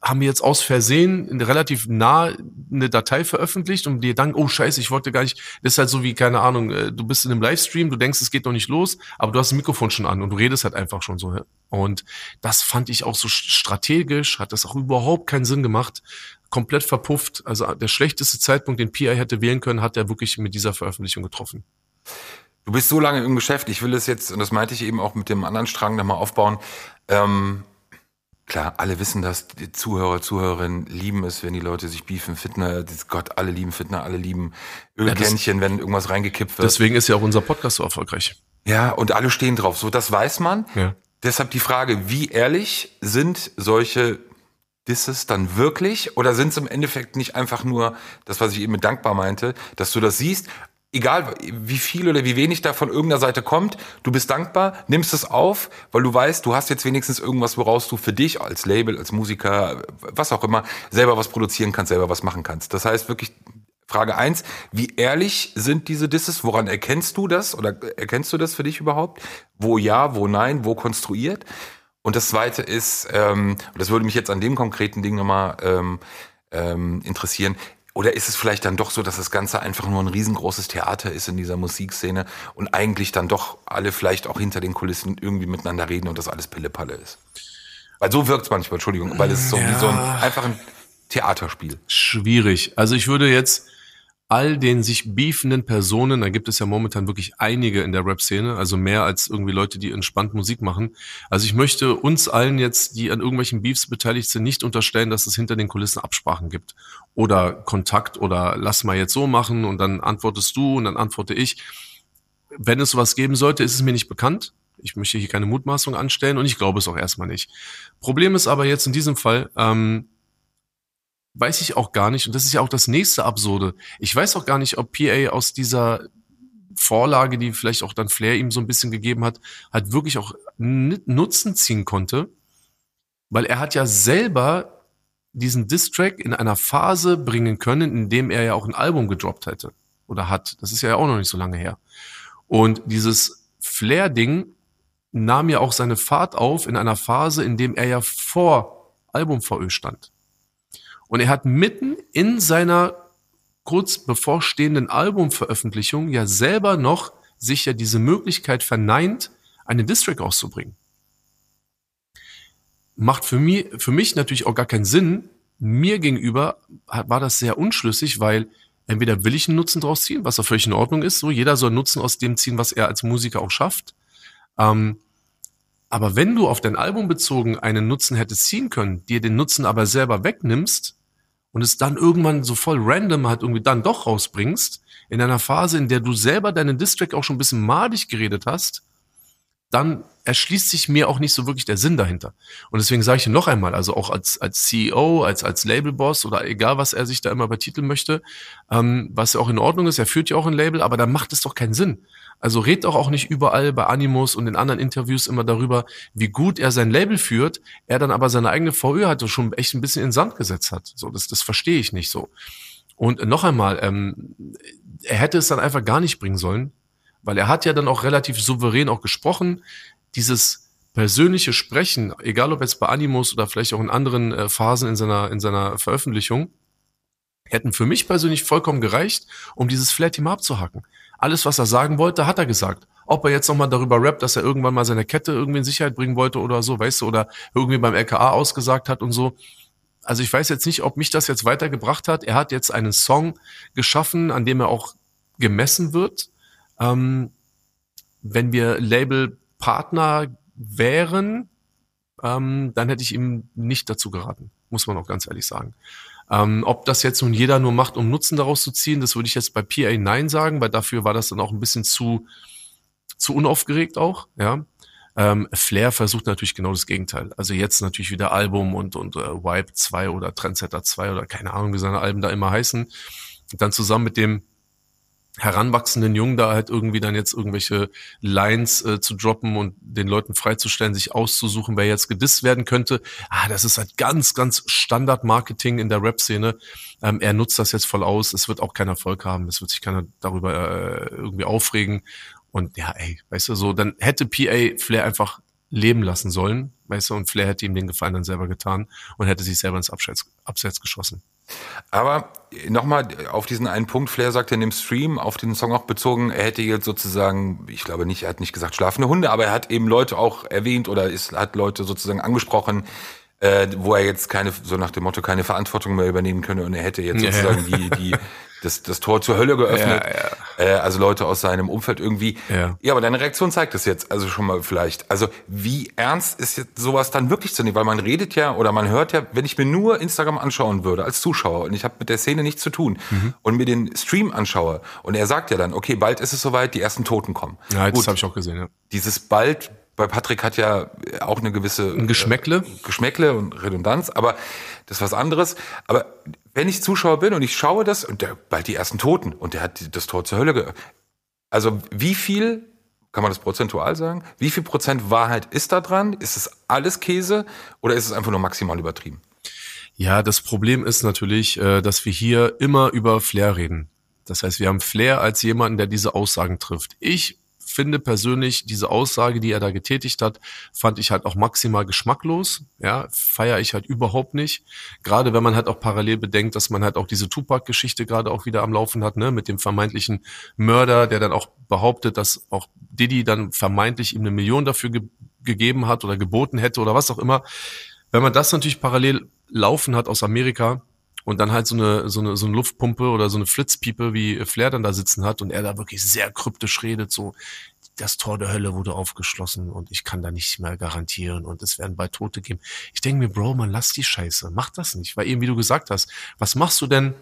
haben wir jetzt aus Versehen relativ nah eine Datei veröffentlicht und dir dann, oh scheiße, ich wollte gar nicht, das ist halt so wie, keine Ahnung, äh, du bist in einem Livestream, du denkst, es geht noch nicht los, aber du hast das Mikrofon schon an und du redest halt einfach schon so. Und das fand ich auch so strategisch, hat das auch überhaupt keinen Sinn gemacht, komplett verpufft. Also der schlechteste Zeitpunkt, den PI hätte wählen können, hat er wirklich mit dieser Veröffentlichung getroffen. Du bist so lange im Geschäft, ich will es jetzt, und das meinte ich eben auch mit dem anderen Strang nochmal aufbauen. Ähm, klar, alle wissen das, die Zuhörer, Zuhörerinnen lieben es, wenn die Leute sich beefen, Fitner, Gott, alle lieben Fitner, alle lieben Ölkännchen, wenn irgendwas reingekippt wird. Deswegen ist ja auch unser Podcast so erfolgreich. ja, und alle stehen drauf, so das weiß man. Ja. Deshalb die Frage, wie ehrlich sind solche Disses dann wirklich? Oder sind es im Endeffekt nicht einfach nur das, was ich eben mit dankbar meinte, dass du das siehst, egal wie viel oder wie wenig da von irgendeiner Seite kommt, du bist dankbar, nimmst es auf, weil du weißt, du hast jetzt wenigstens irgendwas, woraus du für dich als Label, als Musiker, was auch immer, selber was produzieren kannst, selber was machen kannst. Das heißt wirklich, Frage eins: wie ehrlich sind diese Disses? Woran erkennst du das oder erkennst du das für dich überhaupt? Wo ja, wo nein, wo konstruiert? Und das zweite ist, ähm, das würde mich jetzt an dem konkreten Ding nochmal ähm, ähm, interessieren, oder ist es vielleicht dann doch so, dass das Ganze einfach nur ein riesengroßes Theater ist in dieser Musikszene und eigentlich dann doch alle vielleicht auch hinter den Kulissen irgendwie miteinander reden und das alles Pillepalle ist? Weil so wirkt es manchmal, Entschuldigung, weil es so ja. wie so ein einfach ein Theaterspiel. Schwierig. Also ich würde jetzt all den sich beefenden Personen, da gibt es ja momentan wirklich einige in der Rap-Szene, also mehr als irgendwie Leute, die entspannt Musik machen. Also ich möchte uns allen jetzt, die an irgendwelchen Beefs beteiligt sind, nicht unterstellen, dass es hinter den Kulissen Absprachen gibt oder Kontakt oder lass mal jetzt so machen und dann antwortest du und dann antworte ich. Wenn es sowas geben sollte, ist es mir nicht bekannt. Ich möchte hier keine Mutmaßung anstellen und ich glaube es auch erstmal nicht. Problem ist aber jetzt in diesem Fall, ähm, weiß ich auch gar nicht, und das ist ja auch das nächste Absurde. Ich weiß auch gar nicht, ob PA aus dieser Vorlage, die vielleicht auch dann Flair ihm so ein bisschen gegeben hat, halt wirklich auch Nutzen ziehen konnte, weil er hat ja selber diesen Distrack in einer Phase bringen können, in dem er ja auch ein Album gedroppt hätte oder hat. Das ist ja auch noch nicht so lange her. Und dieses Flair-Ding nahm ja auch seine Fahrt auf in einer Phase, in dem er ja vor Album VÖ stand. Und er hat mitten in seiner kurz bevorstehenden Albumveröffentlichung ja selber noch sich ja diese Möglichkeit verneint, einen Distrack auszubringen. Macht für mich, für mich natürlich auch gar keinen Sinn. Mir gegenüber war das sehr unschlüssig, weil entweder will ich einen Nutzen draus ziehen, was auch völlig in Ordnung ist, so jeder soll Nutzen aus dem ziehen, was er als Musiker auch schafft. Ähm, aber wenn du auf dein Album bezogen einen Nutzen hättest ziehen können, dir den Nutzen aber selber wegnimmst, und es dann irgendwann so voll random halt irgendwie dann doch rausbringst, in einer Phase, in der du selber deinen Distrack auch schon ein bisschen madig geredet hast, dann erschließt sich mir auch nicht so wirklich der Sinn dahinter. Und deswegen sage ich noch einmal, also auch als, als CEO, als, als Labelboss oder egal, was er sich da immer betiteln möchte, ähm, was ja auch in Ordnung ist, er führt ja auch ein Label, aber da macht es doch keinen Sinn. Also redet doch auch nicht überall bei Animus und in anderen Interviews immer darüber, wie gut er sein Label führt, er dann aber seine eigene VÖ hat und schon echt ein bisschen in den Sand gesetzt hat. So, das, das verstehe ich nicht so. Und noch einmal, ähm, er hätte es dann einfach gar nicht bringen sollen, weil er hat ja dann auch relativ souverän auch gesprochen. Dieses persönliche Sprechen, egal ob jetzt bei Animus oder vielleicht auch in anderen äh, Phasen in seiner, in seiner Veröffentlichung, hätten für mich persönlich vollkommen gereicht, um dieses Flat-Team abzuhacken. Alles, was er sagen wollte, hat er gesagt. Ob er jetzt nochmal darüber rappt, dass er irgendwann mal seine Kette irgendwie in Sicherheit bringen wollte oder so, weißt du, oder irgendwie beim LKA ausgesagt hat und so. Also ich weiß jetzt nicht, ob mich das jetzt weitergebracht hat. Er hat jetzt einen Song geschaffen, an dem er auch gemessen wird. Ähm, wenn wir Labelpartner wären, ähm, dann hätte ich ihm nicht dazu geraten, muss man auch ganz ehrlich sagen. Ähm, ob das jetzt nun jeder nur macht, um Nutzen daraus zu ziehen, das würde ich jetzt bei PA Nein sagen, weil dafür war das dann auch ein bisschen zu, zu unaufgeregt auch, ja. Ähm, Flair versucht natürlich genau das Gegenteil. Also jetzt natürlich wieder Album und, und äh, Wipe 2 oder Trendsetter 2 oder keine Ahnung, wie seine Alben da immer heißen. Und dann zusammen mit dem heranwachsenden Jungen da halt irgendwie dann jetzt irgendwelche Lines äh, zu droppen und den Leuten freizustellen, sich auszusuchen, wer jetzt gedisst werden könnte. Ah, das ist halt ganz, ganz Standard-Marketing in der Rap-Szene. Ähm, er nutzt das jetzt voll aus. Es wird auch keinen Erfolg haben. Es wird sich keiner darüber äh, irgendwie aufregen. Und ja, ey, weißt du, so, dann hätte PA Flair einfach leben lassen sollen, weißt du, und Flair hätte ihm den Gefallen dann selber getan und hätte sich selber ins Abseits, Abseits geschossen. Aber nochmal auf diesen einen Punkt, Flair sagt in dem Stream, auf den Song auch bezogen, er hätte jetzt sozusagen, ich glaube nicht, er hat nicht gesagt schlafende Hunde, aber er hat eben Leute auch erwähnt oder ist, hat Leute sozusagen angesprochen, äh, wo er jetzt keine, so nach dem Motto, keine Verantwortung mehr übernehmen könne und er hätte jetzt sozusagen ja. die, die, *laughs* das, das Tor zur Hölle geöffnet. Ja, ja. Äh, also Leute aus seinem Umfeld irgendwie. Ja. ja, aber deine Reaktion zeigt das jetzt also schon mal vielleicht. Also wie ernst ist jetzt sowas dann wirklich zu nehmen? Weil man redet ja oder man hört ja, wenn ich mir nur Instagram anschauen würde als Zuschauer und ich habe mit der Szene nichts zu tun mhm. und mir den Stream anschaue und er sagt ja dann, okay, bald ist es soweit, die ersten Toten kommen. Ja, das habe ich auch gesehen. Ja. Dieses bald weil Patrick hat ja auch eine gewisse Ein Geschmäckle. Äh, Geschmäckle und Redundanz, aber das ist was anderes. Aber wenn ich Zuschauer bin und ich schaue das und der bald die ersten Toten und der hat das Tor zur Hölle. Ge also wie viel kann man das prozentual sagen? Wie viel Prozent Wahrheit ist da dran? Ist es alles Käse oder ist es einfach nur maximal übertrieben? Ja, das Problem ist natürlich, äh, dass wir hier immer über Flair reden. Das heißt, wir haben Flair als jemanden, der diese Aussagen trifft. Ich finde persönlich diese Aussage, die er da getätigt hat, fand ich halt auch maximal geschmacklos. Ja, feiere ich halt überhaupt nicht. Gerade wenn man halt auch parallel bedenkt, dass man halt auch diese Tupac-Geschichte gerade auch wieder am Laufen hat, ne, mit dem vermeintlichen Mörder, der dann auch behauptet, dass auch Diddy dann vermeintlich ihm eine Million dafür ge gegeben hat oder geboten hätte oder was auch immer. Wenn man das natürlich parallel laufen hat aus Amerika, und dann halt so eine, so eine, so eine Luftpumpe oder so eine Flitzpiepe wie Flair dann da sitzen hat und er da wirklich sehr kryptisch redet, so, das Tor der Hölle wurde aufgeschlossen und ich kann da nicht mehr garantieren und es werden bald Tote geben. Ich denke mir, Bro, man lass die Scheiße, mach das nicht, weil eben, wie du gesagt hast, was machst du denn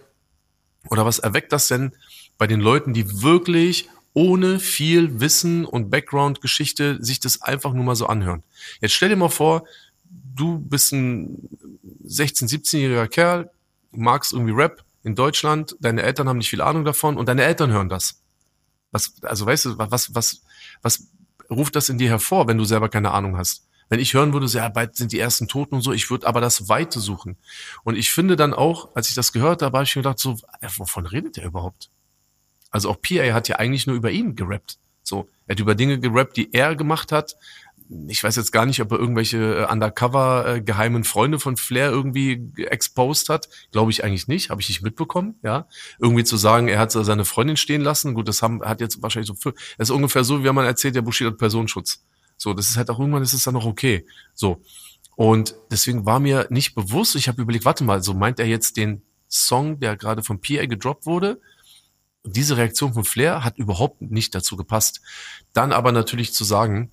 oder was erweckt das denn bei den Leuten, die wirklich ohne viel Wissen und Background-Geschichte sich das einfach nur mal so anhören? Jetzt stell dir mal vor, du bist ein 16-, 17-jähriger Kerl, magst irgendwie Rap in Deutschland, deine Eltern haben nicht viel Ahnung davon und deine Eltern hören das. Was, also weißt du, was, was, was ruft das in dir hervor, wenn du selber keine Ahnung hast? Wenn ich hören würde, so, ja, bald sind die ersten Toten und so, ich würde aber das Weite suchen. Und ich finde dann auch, als ich das gehört habe, habe ich mir gedacht, so, wovon redet er überhaupt? Also auch PA hat ja eigentlich nur über ihn gerappt. So, er hat über Dinge gerappt, die er gemacht hat, ich weiß jetzt gar nicht, ob er irgendwelche äh, undercover äh, geheimen Freunde von Flair irgendwie exposed hat. Glaube ich eigentlich nicht, habe ich nicht mitbekommen, ja. Irgendwie zu sagen, er hat seine Freundin stehen lassen, gut, das haben, hat jetzt wahrscheinlich so, für, das ist ungefähr so, wie man erzählt, der Bushido hat Personenschutz. So, das ist halt auch irgendwann, ist es dann noch okay. So. Und deswegen war mir nicht bewusst, ich habe überlegt, warte mal, so meint er jetzt den Song, der gerade von PA gedroppt wurde? Und diese Reaktion von Flair hat überhaupt nicht dazu gepasst. Dann aber natürlich zu sagen,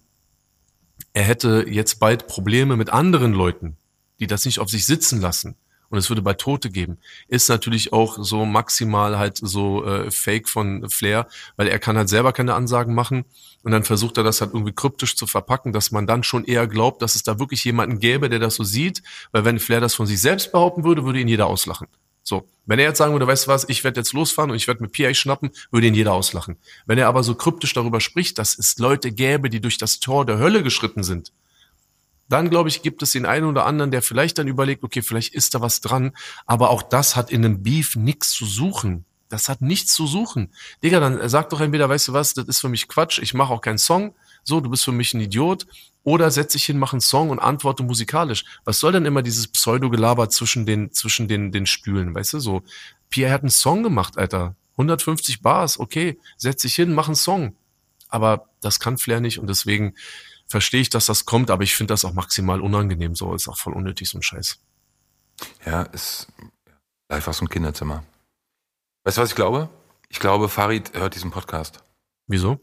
er hätte jetzt bald Probleme mit anderen Leuten, die das nicht auf sich sitzen lassen. Und es würde bald Tote geben. Ist natürlich auch so maximal halt so äh, Fake von Flair, weil er kann halt selber keine Ansagen machen. Und dann versucht er das halt irgendwie kryptisch zu verpacken, dass man dann schon eher glaubt, dass es da wirklich jemanden gäbe, der das so sieht. Weil wenn Flair das von sich selbst behaupten würde, würde ihn jeder auslachen. So, wenn er jetzt sagen würde, weißt du was, ich werde jetzt losfahren und ich werde mit PA schnappen, würde ihn jeder auslachen. Wenn er aber so kryptisch darüber spricht, dass es Leute gäbe, die durch das Tor der Hölle geschritten sind, dann glaube ich, gibt es den einen oder anderen, der vielleicht dann überlegt, okay, vielleicht ist da was dran, aber auch das hat in einem Beef nichts zu suchen. Das hat nichts zu suchen. Digga, dann sag doch entweder, weißt du was, das ist für mich Quatsch, ich mache auch keinen Song, so, du bist für mich ein Idiot, oder setz dich hin, mach einen Song und antworte musikalisch. Was soll denn immer dieses Pseudogelaber zwischen den, zwischen den, den Stühlen, weißt du, so. Pierre hat einen Song gemacht, Alter. 150 Bars, okay, setz dich hin, mach einen Song. Aber das kann Flair nicht und deswegen verstehe ich, dass das kommt, aber ich finde das auch maximal unangenehm, so ist auch voll unnötig, so ein Scheiß. Ja, ist einfach so ein Kinderzimmer. Weißt du, was ich glaube? Ich glaube, Farid hört diesen Podcast. Wieso?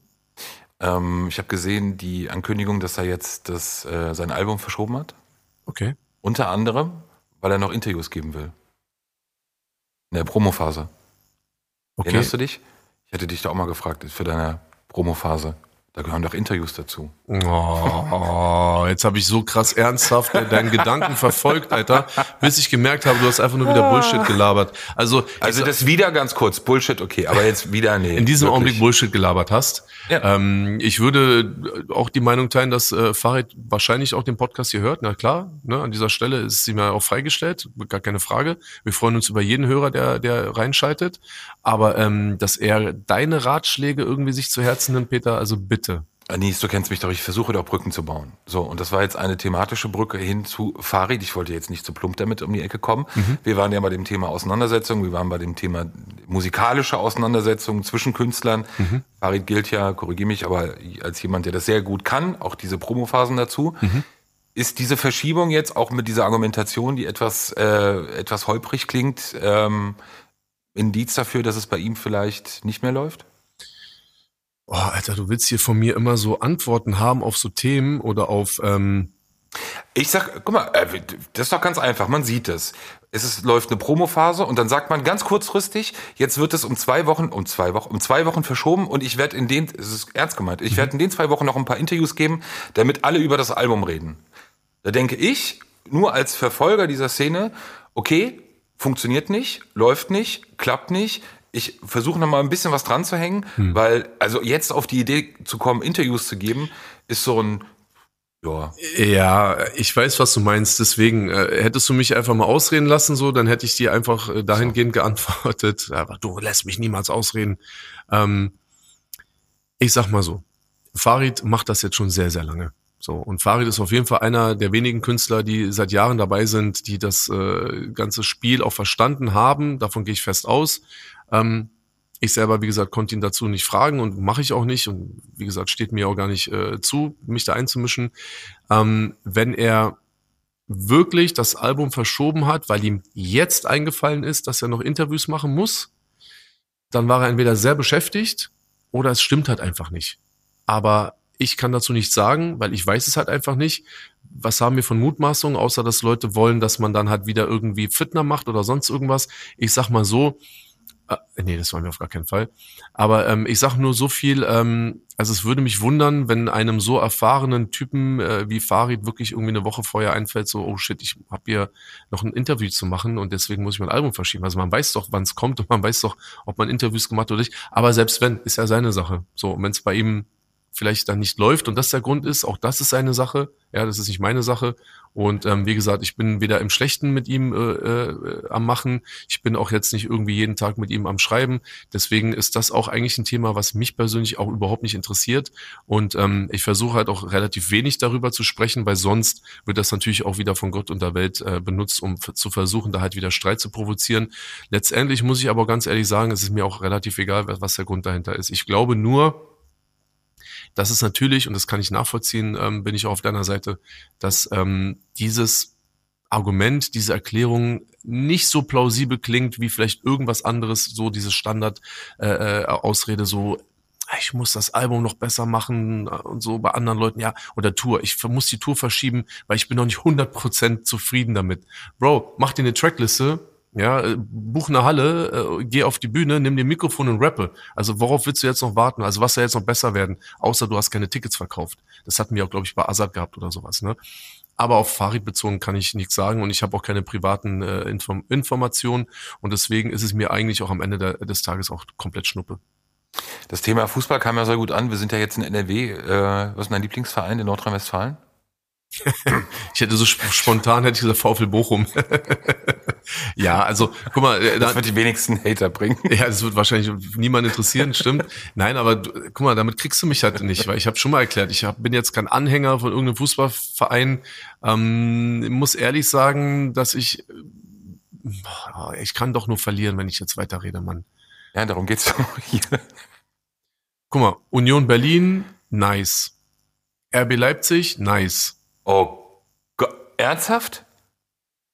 Ähm, ich habe gesehen die Ankündigung, dass er jetzt das, äh, sein Album verschoben hat. Okay. Unter anderem, weil er noch Interviews geben will. In der Promophase. Okay. Erinnerst du dich? Ich hätte dich da auch mal gefragt für deine Promophase. Da gehören doch Interviews dazu. Oh, jetzt habe ich so krass ernsthaft deinen Gedanken verfolgt, Alter, bis ich gemerkt habe, du hast einfach nur wieder Bullshit gelabert. Also, Also das wieder ganz kurz, Bullshit, okay, aber jetzt wieder nee. in diesem wirklich. Augenblick Bullshit gelabert hast. Ja. Ähm, ich würde auch die Meinung teilen, dass äh, Farid wahrscheinlich auch den Podcast hier hört. Na klar, ne, an dieser Stelle ist ihm ja auch freigestellt, gar keine Frage. Wir freuen uns über jeden Hörer, der, der reinschaltet. Aber ähm, dass er deine Ratschläge irgendwie sich zu Herzen nimmt, Peter, also bitte. Anis, du kennst mich doch, ich versuche doch Brücken zu bauen. So, und das war jetzt eine thematische Brücke hin zu Farid. Ich wollte jetzt nicht zu plump damit um die Ecke kommen. Wir waren ja bei dem Thema Auseinandersetzung, wir waren bei dem Thema musikalische Auseinandersetzung zwischen Künstlern. Farid gilt ja, korrigiere mich, aber als jemand, der das sehr gut kann, auch diese Promophasen dazu. Ist diese Verschiebung jetzt auch mit dieser Argumentation, die etwas, äh, etwas holprig klingt, ähm, Indiz dafür, dass es bei ihm vielleicht nicht mehr läuft? Oh, Alter, du willst hier von mir immer so Antworten haben auf so Themen oder auf, ähm, Ich sag, guck mal, äh, das ist doch ganz einfach, man sieht es. es ist, läuft eine Promophase und dann sagt man ganz kurzfristig, jetzt wird es um zwei Wochen, um zwei Wochen, um zwei Wochen verschoben und ich werde in den, es ist ernst gemeint, ich werde in den zwei Wochen noch ein paar Interviews geben, damit alle über das Album reden. Da denke ich, nur als Verfolger dieser Szene, okay, funktioniert nicht, läuft nicht, klappt nicht. Ich versuche noch mal ein bisschen was dran zu hängen, Hm. weil also jetzt auf die Idee zu kommen, Interviews zu geben, ist so ein ja, Ja, ich weiß, was du meinst. Deswegen äh, hättest du mich einfach mal ausreden lassen, so, dann hätte ich dir einfach äh, dahingehend geantwortet. *laughs* Aber du lässt mich niemals ausreden. Ähm, ich sag mal so, Farid macht das jetzt schon sehr, sehr lange. So und Farid ist auf jeden Fall einer der wenigen Künstler, die seit Jahren dabei sind, die das äh, ganze Spiel auch verstanden haben. Davon gehe ich fest aus. Ähm, ich selber, wie gesagt, konnte ihn dazu nicht fragen und mache ich auch nicht. Und wie gesagt, steht mir auch gar nicht äh, zu, mich da einzumischen. Ähm, wenn er wirklich das Album verschoben hat, weil ihm jetzt eingefallen ist, dass er noch Interviews machen muss, dann war er entweder sehr beschäftigt oder es stimmt halt einfach nicht. Aber ich kann dazu nichts sagen, weil ich weiß es halt einfach nicht. Was haben wir von Mutmaßungen, außer dass Leute wollen, dass man dann halt wieder irgendwie Fitner macht oder sonst irgendwas. Ich sag mal so, äh, nee, das wollen wir auf gar keinen Fall. Aber ähm, ich sag nur so viel, ähm, also es würde mich wundern, wenn einem so erfahrenen Typen äh, wie Farid wirklich irgendwie eine Woche vorher einfällt, so, oh shit, ich habe hier noch ein Interview zu machen und deswegen muss ich mein Album verschieben. Also man weiß doch, wann es kommt und man weiß doch, ob man Interviews gemacht oder nicht. Aber selbst wenn, ist ja seine Sache. So, wenn es bei ihm vielleicht dann nicht läuft und das der Grund ist, auch das ist seine Sache. Ja, das ist nicht meine Sache. Und ähm, wie gesagt, ich bin weder im Schlechten mit ihm äh, äh, am Machen, ich bin auch jetzt nicht irgendwie jeden Tag mit ihm am Schreiben. Deswegen ist das auch eigentlich ein Thema, was mich persönlich auch überhaupt nicht interessiert. Und ähm, ich versuche halt auch relativ wenig darüber zu sprechen, weil sonst wird das natürlich auch wieder von Gott und der Welt äh, benutzt, um zu versuchen, da halt wieder Streit zu provozieren. Letztendlich muss ich aber ganz ehrlich sagen, es ist mir auch relativ egal, was der Grund dahinter ist. Ich glaube nur, das ist natürlich, und das kann ich nachvollziehen, ähm, bin ich auch auf deiner Seite, dass ähm, dieses Argument, diese Erklärung nicht so plausibel klingt, wie vielleicht irgendwas anderes, so diese Standard-Ausrede, äh, Ausrede, so ich muss das Album noch besser machen äh, und so bei anderen Leuten, ja, oder Tour. Ich muss die Tour verschieben, weil ich bin noch nicht 100% zufrieden damit. Bro, mach dir eine Trackliste, ja, äh, buch eine Halle, äh, geh auf die Bühne, nimm dir Mikrofon und rappe. Also worauf willst du jetzt noch warten? Also was soll jetzt noch besser werden? Außer du hast keine Tickets verkauft. Das hatten wir auch, glaube ich, bei Azad gehabt oder sowas, ne? Aber auf Farid bezogen kann ich nichts sagen und ich habe auch keine privaten äh, Inform Informationen und deswegen ist es mir eigentlich auch am Ende der, des Tages auch komplett Schnuppe. Das Thema Fußball kam ja sehr gut an. Wir sind ja jetzt in NRW. Äh, was ist dein Lieblingsverein in Nordrhein-Westfalen? Ich hätte so sp spontan hätte ich gesagt VfL Bochum. *laughs* ja, also guck mal, äh, da, Das wird die wenigsten Hater bringen. *laughs* ja, das wird wahrscheinlich niemand interessieren, stimmt. Nein, aber guck mal, damit kriegst du mich halt nicht, weil ich habe schon mal erklärt, ich hab, bin jetzt kein Anhänger von irgendeinem Fußballverein. Ähm, muss ehrlich sagen, dass ich ich kann doch nur verlieren, wenn ich jetzt weiterrede, Mann. Ja, darum geht's doch hier. Guck mal, Union Berlin, nice. RB Leipzig, nice. Oh Gott, ernsthaft?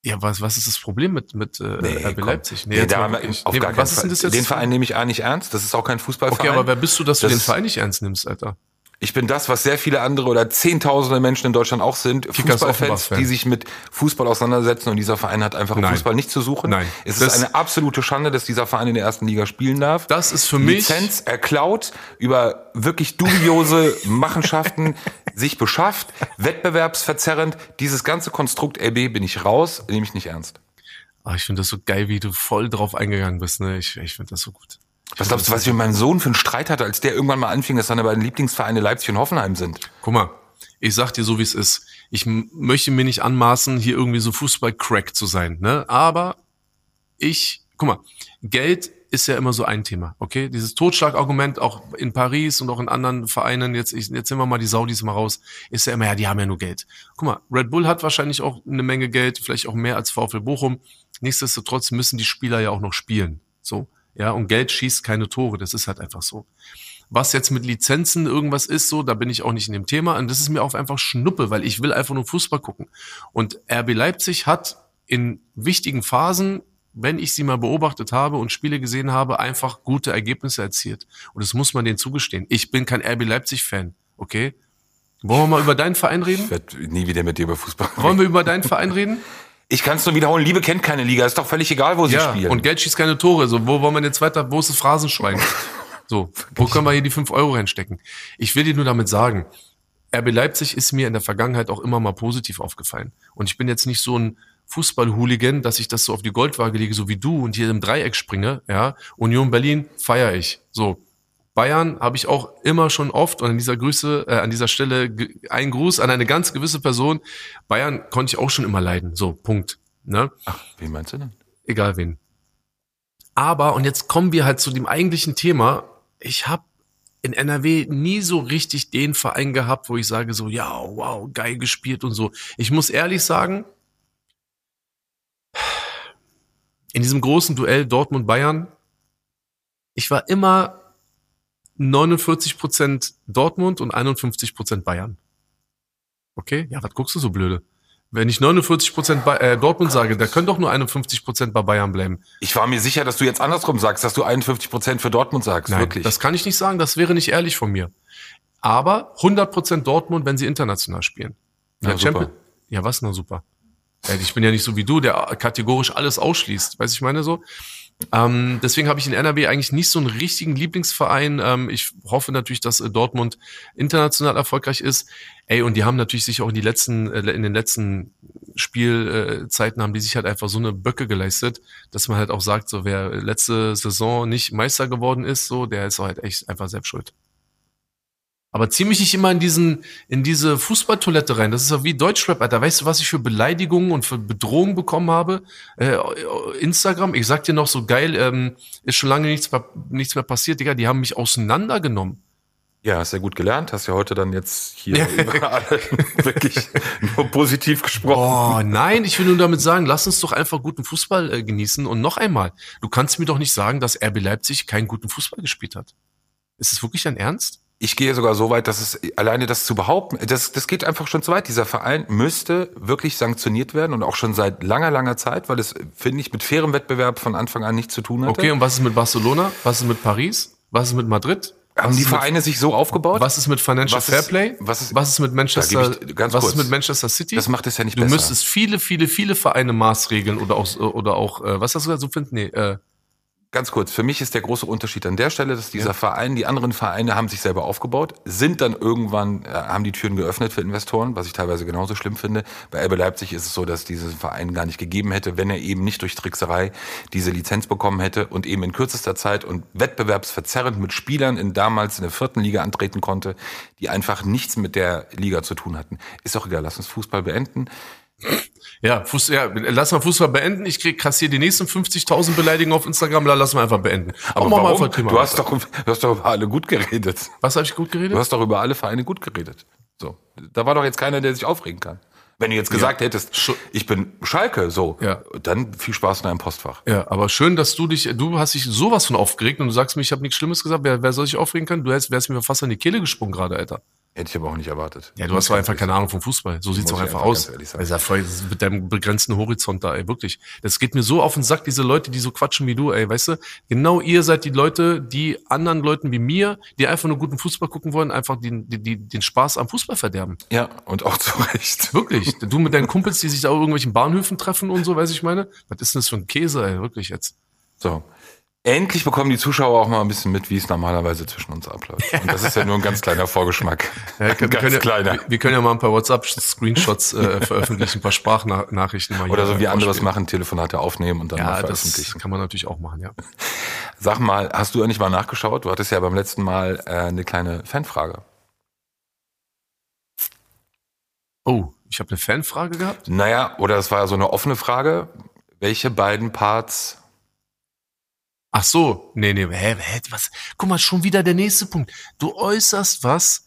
Ja, was, was ist das Problem mit, mit äh, Nee, RB. Leipzig? Nee, jetzt da mal haben wir auf Nee, gar was keinen ist Fall. denn das jetzt? Den Verein nehme ich A nicht ernst. Das ist auch kein Fußballverein. okay, aber wer bist du, dass du Das den ist- Verein nicht ernst nimmst, Alter? Ich bin das, was sehr viele andere oder zehntausende Menschen in Deutschland auch sind. Fußballfans, die sich mit Fußball auseinandersetzen und dieser Verein hat einfach im. Fußball nichts zu suchen. Nein. Es Das- ist eine absolute Schande, dass dieser Verein in der ersten Liga spielen darf. Das ist für mich- Lizenz erklaut, über wirklich dubiose Machenschaften *laughs* sich beschafft, wettbewerbsverzerrend. Dieses ganze Konstrukt RB bin ich raus, nehme ich nicht ernst. Ah, ich finde das so geil, wie du voll drauf eingegangen bist. Ne? Ich, ich finde das so gut. Was glaubst du, was ich mit meinem Sohn für einen Streit hatte, als der irgendwann mal anfing, dass seine beiden Lieblingsvereine Leipzig und Hoffenheim sind? Guck mal, ich sag dir so, wie es ist. Ich möchte mir nicht anmaßen, hier irgendwie so Fußball-Crack zu sein. Ne? Aber ich, guck mal, Geld ist ja immer so ein Thema, okay? Dieses Totschlagargument auch in Paris und auch in anderen Vereinen, jetzt, ich, jetzt nehmen wir mal die Saudis mal raus, ist ja immer, ja, die haben ja nur Geld. Guck mal, Red Bull hat wahrscheinlich auch eine Menge Geld, vielleicht auch mehr als VfL Bochum. Nichtsdestotrotz müssen die Spieler ja auch noch spielen. So, ja, und Geld schießt keine Tore, das ist halt einfach so. Was jetzt mit Lizenzen irgendwas ist, so, da bin ich auch nicht in dem Thema. Und das ist mir auch einfach Schnuppe, weil ich will einfach nur Fußball gucken. Und RB Leipzig hat in wichtigen Phasen, wenn ich sie mal beobachtet habe und Spiele gesehen habe, einfach gute Ergebnisse erzielt. Und das muss man denen zugestehen. Ich bin kein RB Leipzig-Fan, okay? Wollen wir mal über deinen Verein reden? Ich werde nie wieder mit dir über Fußball reden. Wollen wir über deinen Verein reden? *laughs* Ich kann es nur wiederholen, Liebe kennt keine Liga, ist doch völlig egal, wo sie Ja, spielen. und Geld schießt keine Tore. So, wo wollen wir jetzt weiter? Wo ist das Phrasenschwein? *laughs* So, wo können wir hier die 5 Euro reinstecken? Ich will dir nur damit sagen, RB Leipzig ist mir in der Vergangenheit auch immer mal positiv aufgefallen. Und ich bin jetzt nicht so ein Fußball-Hooligan, dass ich das so auf die Goldwaage lege, so wie du und hier im Dreieck springe. Ja, Union Berlin feiere ich. So, Bayern habe ich auch immer schon oft und an dieser Grüße, äh, an dieser Stelle ein Gruß an eine ganz gewisse Person. Bayern konnte ich auch schon immer leiden. So, Punkt. Ne? Ach, wie meinst du denn? egal wen. Aber, und jetzt kommen wir halt zu dem eigentlichen Thema, ich habe in NRW nie so richtig den Verein gehabt, wo ich sage so, ja, wow, geil gespielt und so. Ich muss ehrlich sagen, in diesem großen Duell Dortmund-Bayern, ich war immer 49% Dortmund und 51% Bayern. Okay? Ja, was guckst du so blöde? Wenn ich 49% bei, äh, Dortmund sage, da können doch nur 51% bei Bayern bleiben. Ich war mir sicher, dass du jetzt andersrum sagst, dass du 51 Prozent für Dortmund sagst. Nein, Wirklich. das kann ich nicht sagen, das wäre nicht ehrlich von mir. Aber 100% Dortmund, wenn sie international spielen. Ja, super. Ja, was na super. Ich bin ja nicht so wie du, der kategorisch alles ausschließt. Weiß ich meine so? Ähm, deswegen habe ich in NRW eigentlich nicht so einen richtigen Lieblingsverein. Ähm, ich hoffe natürlich, dass äh, Dortmund international erfolgreich ist. Ey, und die haben natürlich sich auch in die letzten, äh, in den letzten Spielzeiten haben die sich halt einfach so eine Böcke geleistet, dass man halt auch sagt, so wer letzte Saison nicht Meister geworden ist, so der ist halt echt einfach selbst schuld. Aber zieh mich nicht immer in diesen, in diese Fußballtoilette rein. Das ist ja wie Deutschrap, Alter. Weißt du, was ich für Beleidigungen und für Bedrohungen bekommen habe? Äh, Instagram, ich sag dir noch so geil, ähm, ist schon lange nichts mehr, nichts mehr passiert, Digga. Die haben mich auseinandergenommen. ja, hast ja gut gelernt, hast ja heute dann jetzt hier *laughs* wirklich nur positiv gesprochen. Oh nein, ich will nur damit sagen, lass uns doch einfach guten Fußball äh, genießen. Und noch einmal, du kannst mir doch nicht sagen, dass RB Leipzig keinen guten Fußball gespielt hat. Ist es wirklich dein Ernst? Ich gehe sogar so weit, dass es alleine das zu behaupten, das, das geht einfach schon zu weit. Dieser Verein müsste wirklich sanktioniert werden und auch schon seit langer, langer Zeit, weil es, finde ich, mit fairem Wettbewerb von Anfang an nichts zu tun hatte. Okay, und was ist mit Barcelona? Was ist mit Paris? Was ist mit Madrid? Haben was die ist mit- Vereine sich so aufgebaut? Was ist mit Financial Was ist- Fairplay? was ist- was ist mit Manchester? Ich- was kurz. ist mit Manchester City? Das macht es ja nicht du besser. müsstest viele, viele, viele Vereine maßregeln oder auch oder auch äh, was hast du da so finden? Nee, äh, Ganz kurz, für mich ist der große Unterschied an der Stelle, dass dieser Verein, die anderen Vereine haben sich selber aufgebaut, sind dann irgendwann, äh, haben die Türen geöffnet für Investoren, was ich teilweise genauso schlimm finde. Bei RB Leipzig ist es so, dass diesen Verein gar nicht gegeben hätte, wenn er eben nicht durch Trickserei diese Lizenz bekommen hätte und eben in kürzester Zeit und wettbewerbsverzerrend mit Spielern in damals in der vierten Liga antreten konnte, die einfach nichts mit der Liga zu tun hatten. Ist auch egal, lass uns Fußball beenden. Ja, Fuß, ja, lass mal Fußball beenden. Ich krieg kassier die nächsten 50.000 Beleidigungen auf Instagram, la- lass mal einfach beenden. Aber Machen wir mal warum? einfach Thema Du hast, weiter. doch, du hast doch über alle gut geredet. Was habe ich gut geredet? Du hast doch über alle Vereine gut geredet. So. Da war doch jetzt keiner, der sich aufregen kann. Wenn du jetzt gesagt hättest, Schu- ich bin Schalke, so, Ja. dann viel Spaß in deinem Postfach. Ja, aber schön, dass du dich, du hast dich sowas von aufgeregt und du sagst mir, ich habe nichts Schlimmes gesagt. Wer, wer soll sich aufregen können? Du wärst, wärst mir fast an die Kehle gesprungen gerade, Alter. Hätte ich aber auch nicht erwartet. Ja, du hast doch einfach keine Ahnung vom Fußball. So sieht's ich einfach einfach aus. ja voll, mit deinem begrenzten Horizont da, ey, wirklich. Das geht mir so auf den Sack, diese Leute, die so quatschen wie du, ey, weißt du? Genau ihr seid die Leute, die anderen Leuten wie mir, die einfach nur guten Fußball gucken wollen, einfach den, die, die, den Spaß am Fußball verderben. Ja, und auch *laughs* zu Recht. Wirklich. Du mit deinen Kumpels, die sich da auf irgendwelchen Bahnhöfen treffen und so, weiß ich meine? Was ist denn das für ein Käse, ey, wirklich jetzt? So. Endlich bekommen die Zuschauer auch mal ein bisschen mit, wie es normalerweise zwischen uns abläuft. *laughs* Und das ist ja nur ein ganz kleiner Vorgeschmack. Ja, wir, können, wir, ganz können ja, kleiner. wir- wir können ja mal ein paar WhatsApp-Screenshots äh, *laughs* veröffentlichen, ein paar Sprachnachrichten mal hier Oder so wie andere es vorspielen. machen, Telefonate aufnehmen und dann mal Ja, das veröffentlichen. kann man natürlich auch machen, ja. *laughs* Sag mal, hast du eigentlich mal nachgeschaut? Du hattest ja beim letzten Mal äh, eine kleine Fanfrage. Oh, ich habe eine Fanfrage gehabt. Naja, oder es war ja so eine offene Frage. Welche beiden Parts Ach so, nee, nee, hä, hä, was? Guck mal, schon wieder der nächste Punkt. Du äußerst was,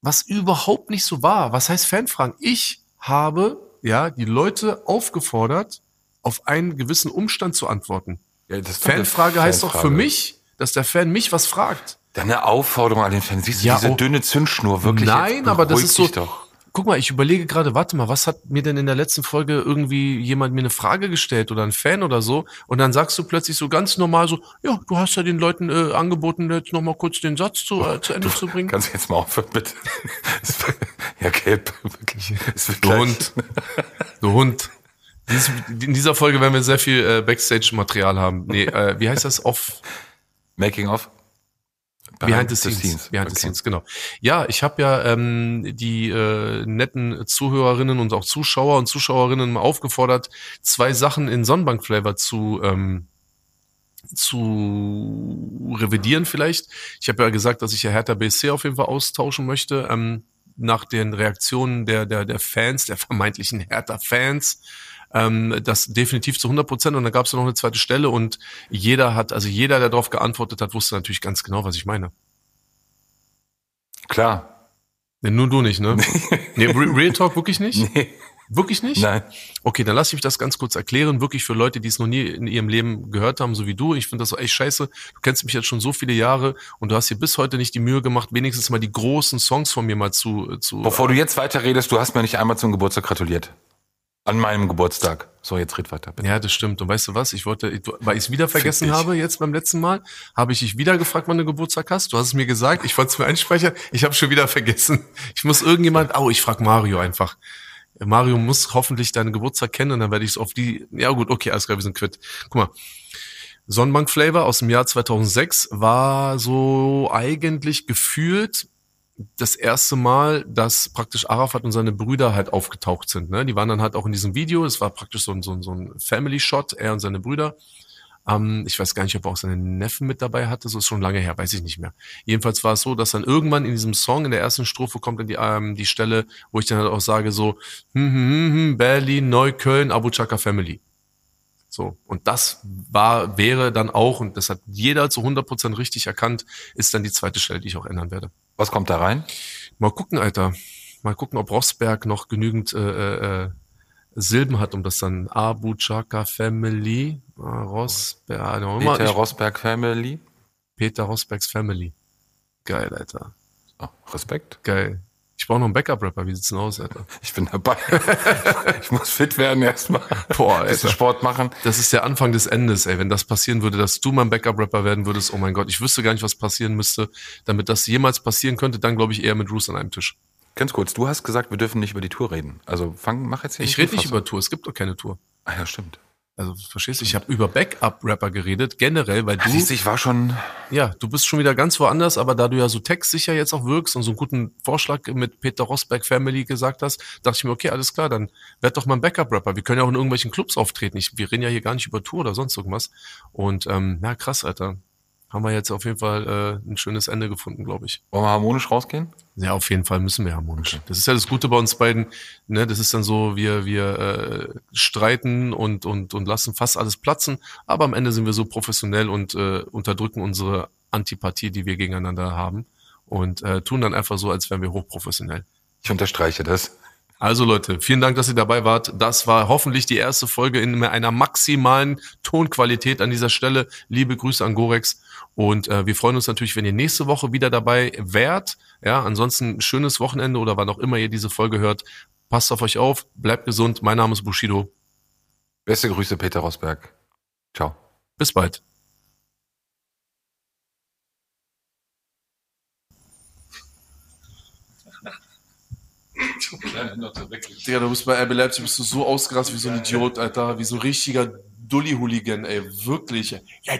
was überhaupt nicht so war. Was heißt Fanfragen? Ich habe, ja, die Leute aufgefordert, auf einen gewissen Umstand zu antworten. Ja, Fanfrage heißt doch für mich, dass der Fan mich was fragt. Dann eine Aufforderung an den Fan. Siehst du, Ja, diese oh. dünne Zündschnur, wirklich. Nein, aber das ist so. Doch. Guck mal, ich überlege gerade, warte mal, was hat mir denn in der letzten Folge irgendwie jemand mir eine Frage gestellt oder ein Fan oder so? Und dann sagst du plötzlich so ganz normal so, ja, du hast ja den Leuten äh, angeboten, jetzt noch mal kurz den Satz zu, äh, zu Ende zu bringen. Kannst du jetzt mal aufhören, bitte? *laughs* Ja, gelb, wirklich. Du Hund. Du Hund. Dies- In dieser Folge werden wir sehr viel äh, Backstage-Material haben. Nee, äh, wie heißt das? Off Making of? Behind the Scenes. Behind the Okay. Scenes, genau. Ja, ich habe ja ähm, die äh, netten Zuhörerinnen und auch Zuschauer und Zuschauerinnen mal aufgefordert, zwei Sachen in Sonnenbank-Flavor zu ähm, zu revidieren vielleicht. Ich habe ja gesagt, dass ich ja Hertha BSC auf jeden Fall austauschen möchte. Ähm, nach den Reaktionen der, der, der Fans, der vermeintlichen Hertha-Fans, ähm, das definitiv zu 100 Prozent. Und dann gab es noch eine zweite Stelle und jeder hat, also jeder, der darauf geantwortet hat, wusste natürlich ganz genau, was ich meine. Klar. Nee, nur du nicht, ne? nee, Re- Real Talk wirklich nicht? Nee. Wirklich nicht? Nein. Okay, dann lass ich mich das ganz kurz erklären. Wirklich für Leute, die es noch nie in ihrem Leben gehört haben, so wie du. Ich finde das echt scheiße. Du kennst mich jetzt schon so viele Jahre und du hast dir bis heute nicht die Mühe gemacht, wenigstens mal die großen Songs von mir mal zu, zu Bevor du jetzt weiter redest, du hast mir nicht einmal zum Geburtstag gratuliert. An meinem Geburtstag. So, jetzt red weiter. Bitte. Ja, das stimmt. Und weißt du was? Ich wollte, weil ich es wieder vergessen habe jetzt beim letzten Mal, habe ich dich wieder gefragt, wann du Geburtstag hast. Du hast es mir gesagt. Ich wollte es mir einspeichern. Ich habe schon wieder vergessen. Ich muss irgendjemand, oh, ich frag Mario einfach. Mario muss hoffentlich deinen Geburtstag kennen und dann werde ich es auf die, ja gut, okay, alles klar, wir sind quitt. Guck mal. Sonnenbank Flavor aus dem Jahr 2006 war so eigentlich gefühlt das erste Mal, dass praktisch Arafat und seine Brüder halt aufgetaucht sind. Ne? Die waren dann halt auch in diesem Video. Es war praktisch so ein, so ein, so ein Family-Shot, er und seine Brüder. Ähm, ich weiß gar nicht, ob er auch seine Neffen mit dabei hatte. So ist schon lange her, weiß ich nicht mehr. Jedenfalls war es so, dass dann irgendwann in diesem Song, in der ersten Strophe, kommt dann die, ähm, die Stelle, wo ich dann halt auch sage so, hm, hm, hm, hm, Berlin, Neukölln, Abu Chaka Family. So. Und das war, wäre dann auch, und das hat jeder zu 100% richtig erkannt, ist dann die zweite Stelle, die ich auch ändern werde. Was kommt da rein? Mal gucken, Alter. Mal gucken, ob Rossberg noch genügend äh, äh, Silben hat, um das dann Abu Chaka Family, Rossberg, ah, noch immer, Peter ich, Rosberg Family. Peter Rossbergs Family. Geil, Alter. Oh, Respekt. Geil. Ich brauche noch einen Backup-Rapper. Wie sieht's denn aus, Alter? Ich bin dabei. *laughs* ich muss fit werden erstmal. Boah, Bisschen Alter. Sport machen. Das ist der Anfang des Endes, ey. Wenn das passieren würde, dass du mein Backup-Rapper werden würdest, oh mein Gott, ich wüsste gar nicht, was passieren müsste. Damit das jemals passieren könnte, dann glaube ich eher mit Bruce an einem Tisch. Ganz kurz, du hast gesagt, wir dürfen nicht über die Tour reden. Also fang, mach jetzt hier Ich rede nicht über Tour, es gibt doch keine Tour. Ah ja, stimmt. Also verstehst du, ich habe über Backup-Rapper geredet, generell, weil du, Siehst ich war schon. ja, du bist schon wieder ganz woanders, aber da du ja so textsicher jetzt auch wirkst und so einen guten Vorschlag mit Peter Rosberg Family gesagt hast, dachte ich mir, okay, alles klar, dann werd doch mal ein Backup-Rapper. Wir können ja auch in irgendwelchen Clubs auftreten. Ich, wir reden ja hier gar nicht über Tour oder sonst irgendwas. Und ähm, na krass, Alter. Haben wir jetzt auf jeden Fall äh, ein schönes Ende gefunden, glaube ich. Wollen wir harmonisch rausgehen? Ja, auf jeden Fall müssen wir harmonisch. Das ist ja das Gute bei uns beiden. Ne, das ist dann so, wir wir äh, streiten und und und lassen fast alles platzen, aber am Ende sind wir so professionell und äh, unterdrücken unsere Antipathie, die wir gegeneinander haben und äh, tun dann einfach so, als wären wir hochprofessionell. Ich unterstreiche das. Also Leute, vielen Dank, dass ihr dabei wart. Das war hoffentlich die erste Folge in einer maximalen Tonqualität an dieser Stelle. Liebe Grüße an Gorex. Und äh, wir freuen uns natürlich, wenn ihr nächste Woche wieder dabei wärt. Ja, ansonsten schönes Wochenende oder wann auch immer ihr diese Folge hört. Passt auf euch auf, bleibt gesund. Mein Name ist Bushido. Beste Grüße, Peter Rosberg. Ciao. Bis bald. Digga, du bist bei RB Leipzig, bist du so ausgerastet wie so ein Idiot, Alter, wie so ein richtiger Dulli-Hooligan, ey, wirklich. Ja,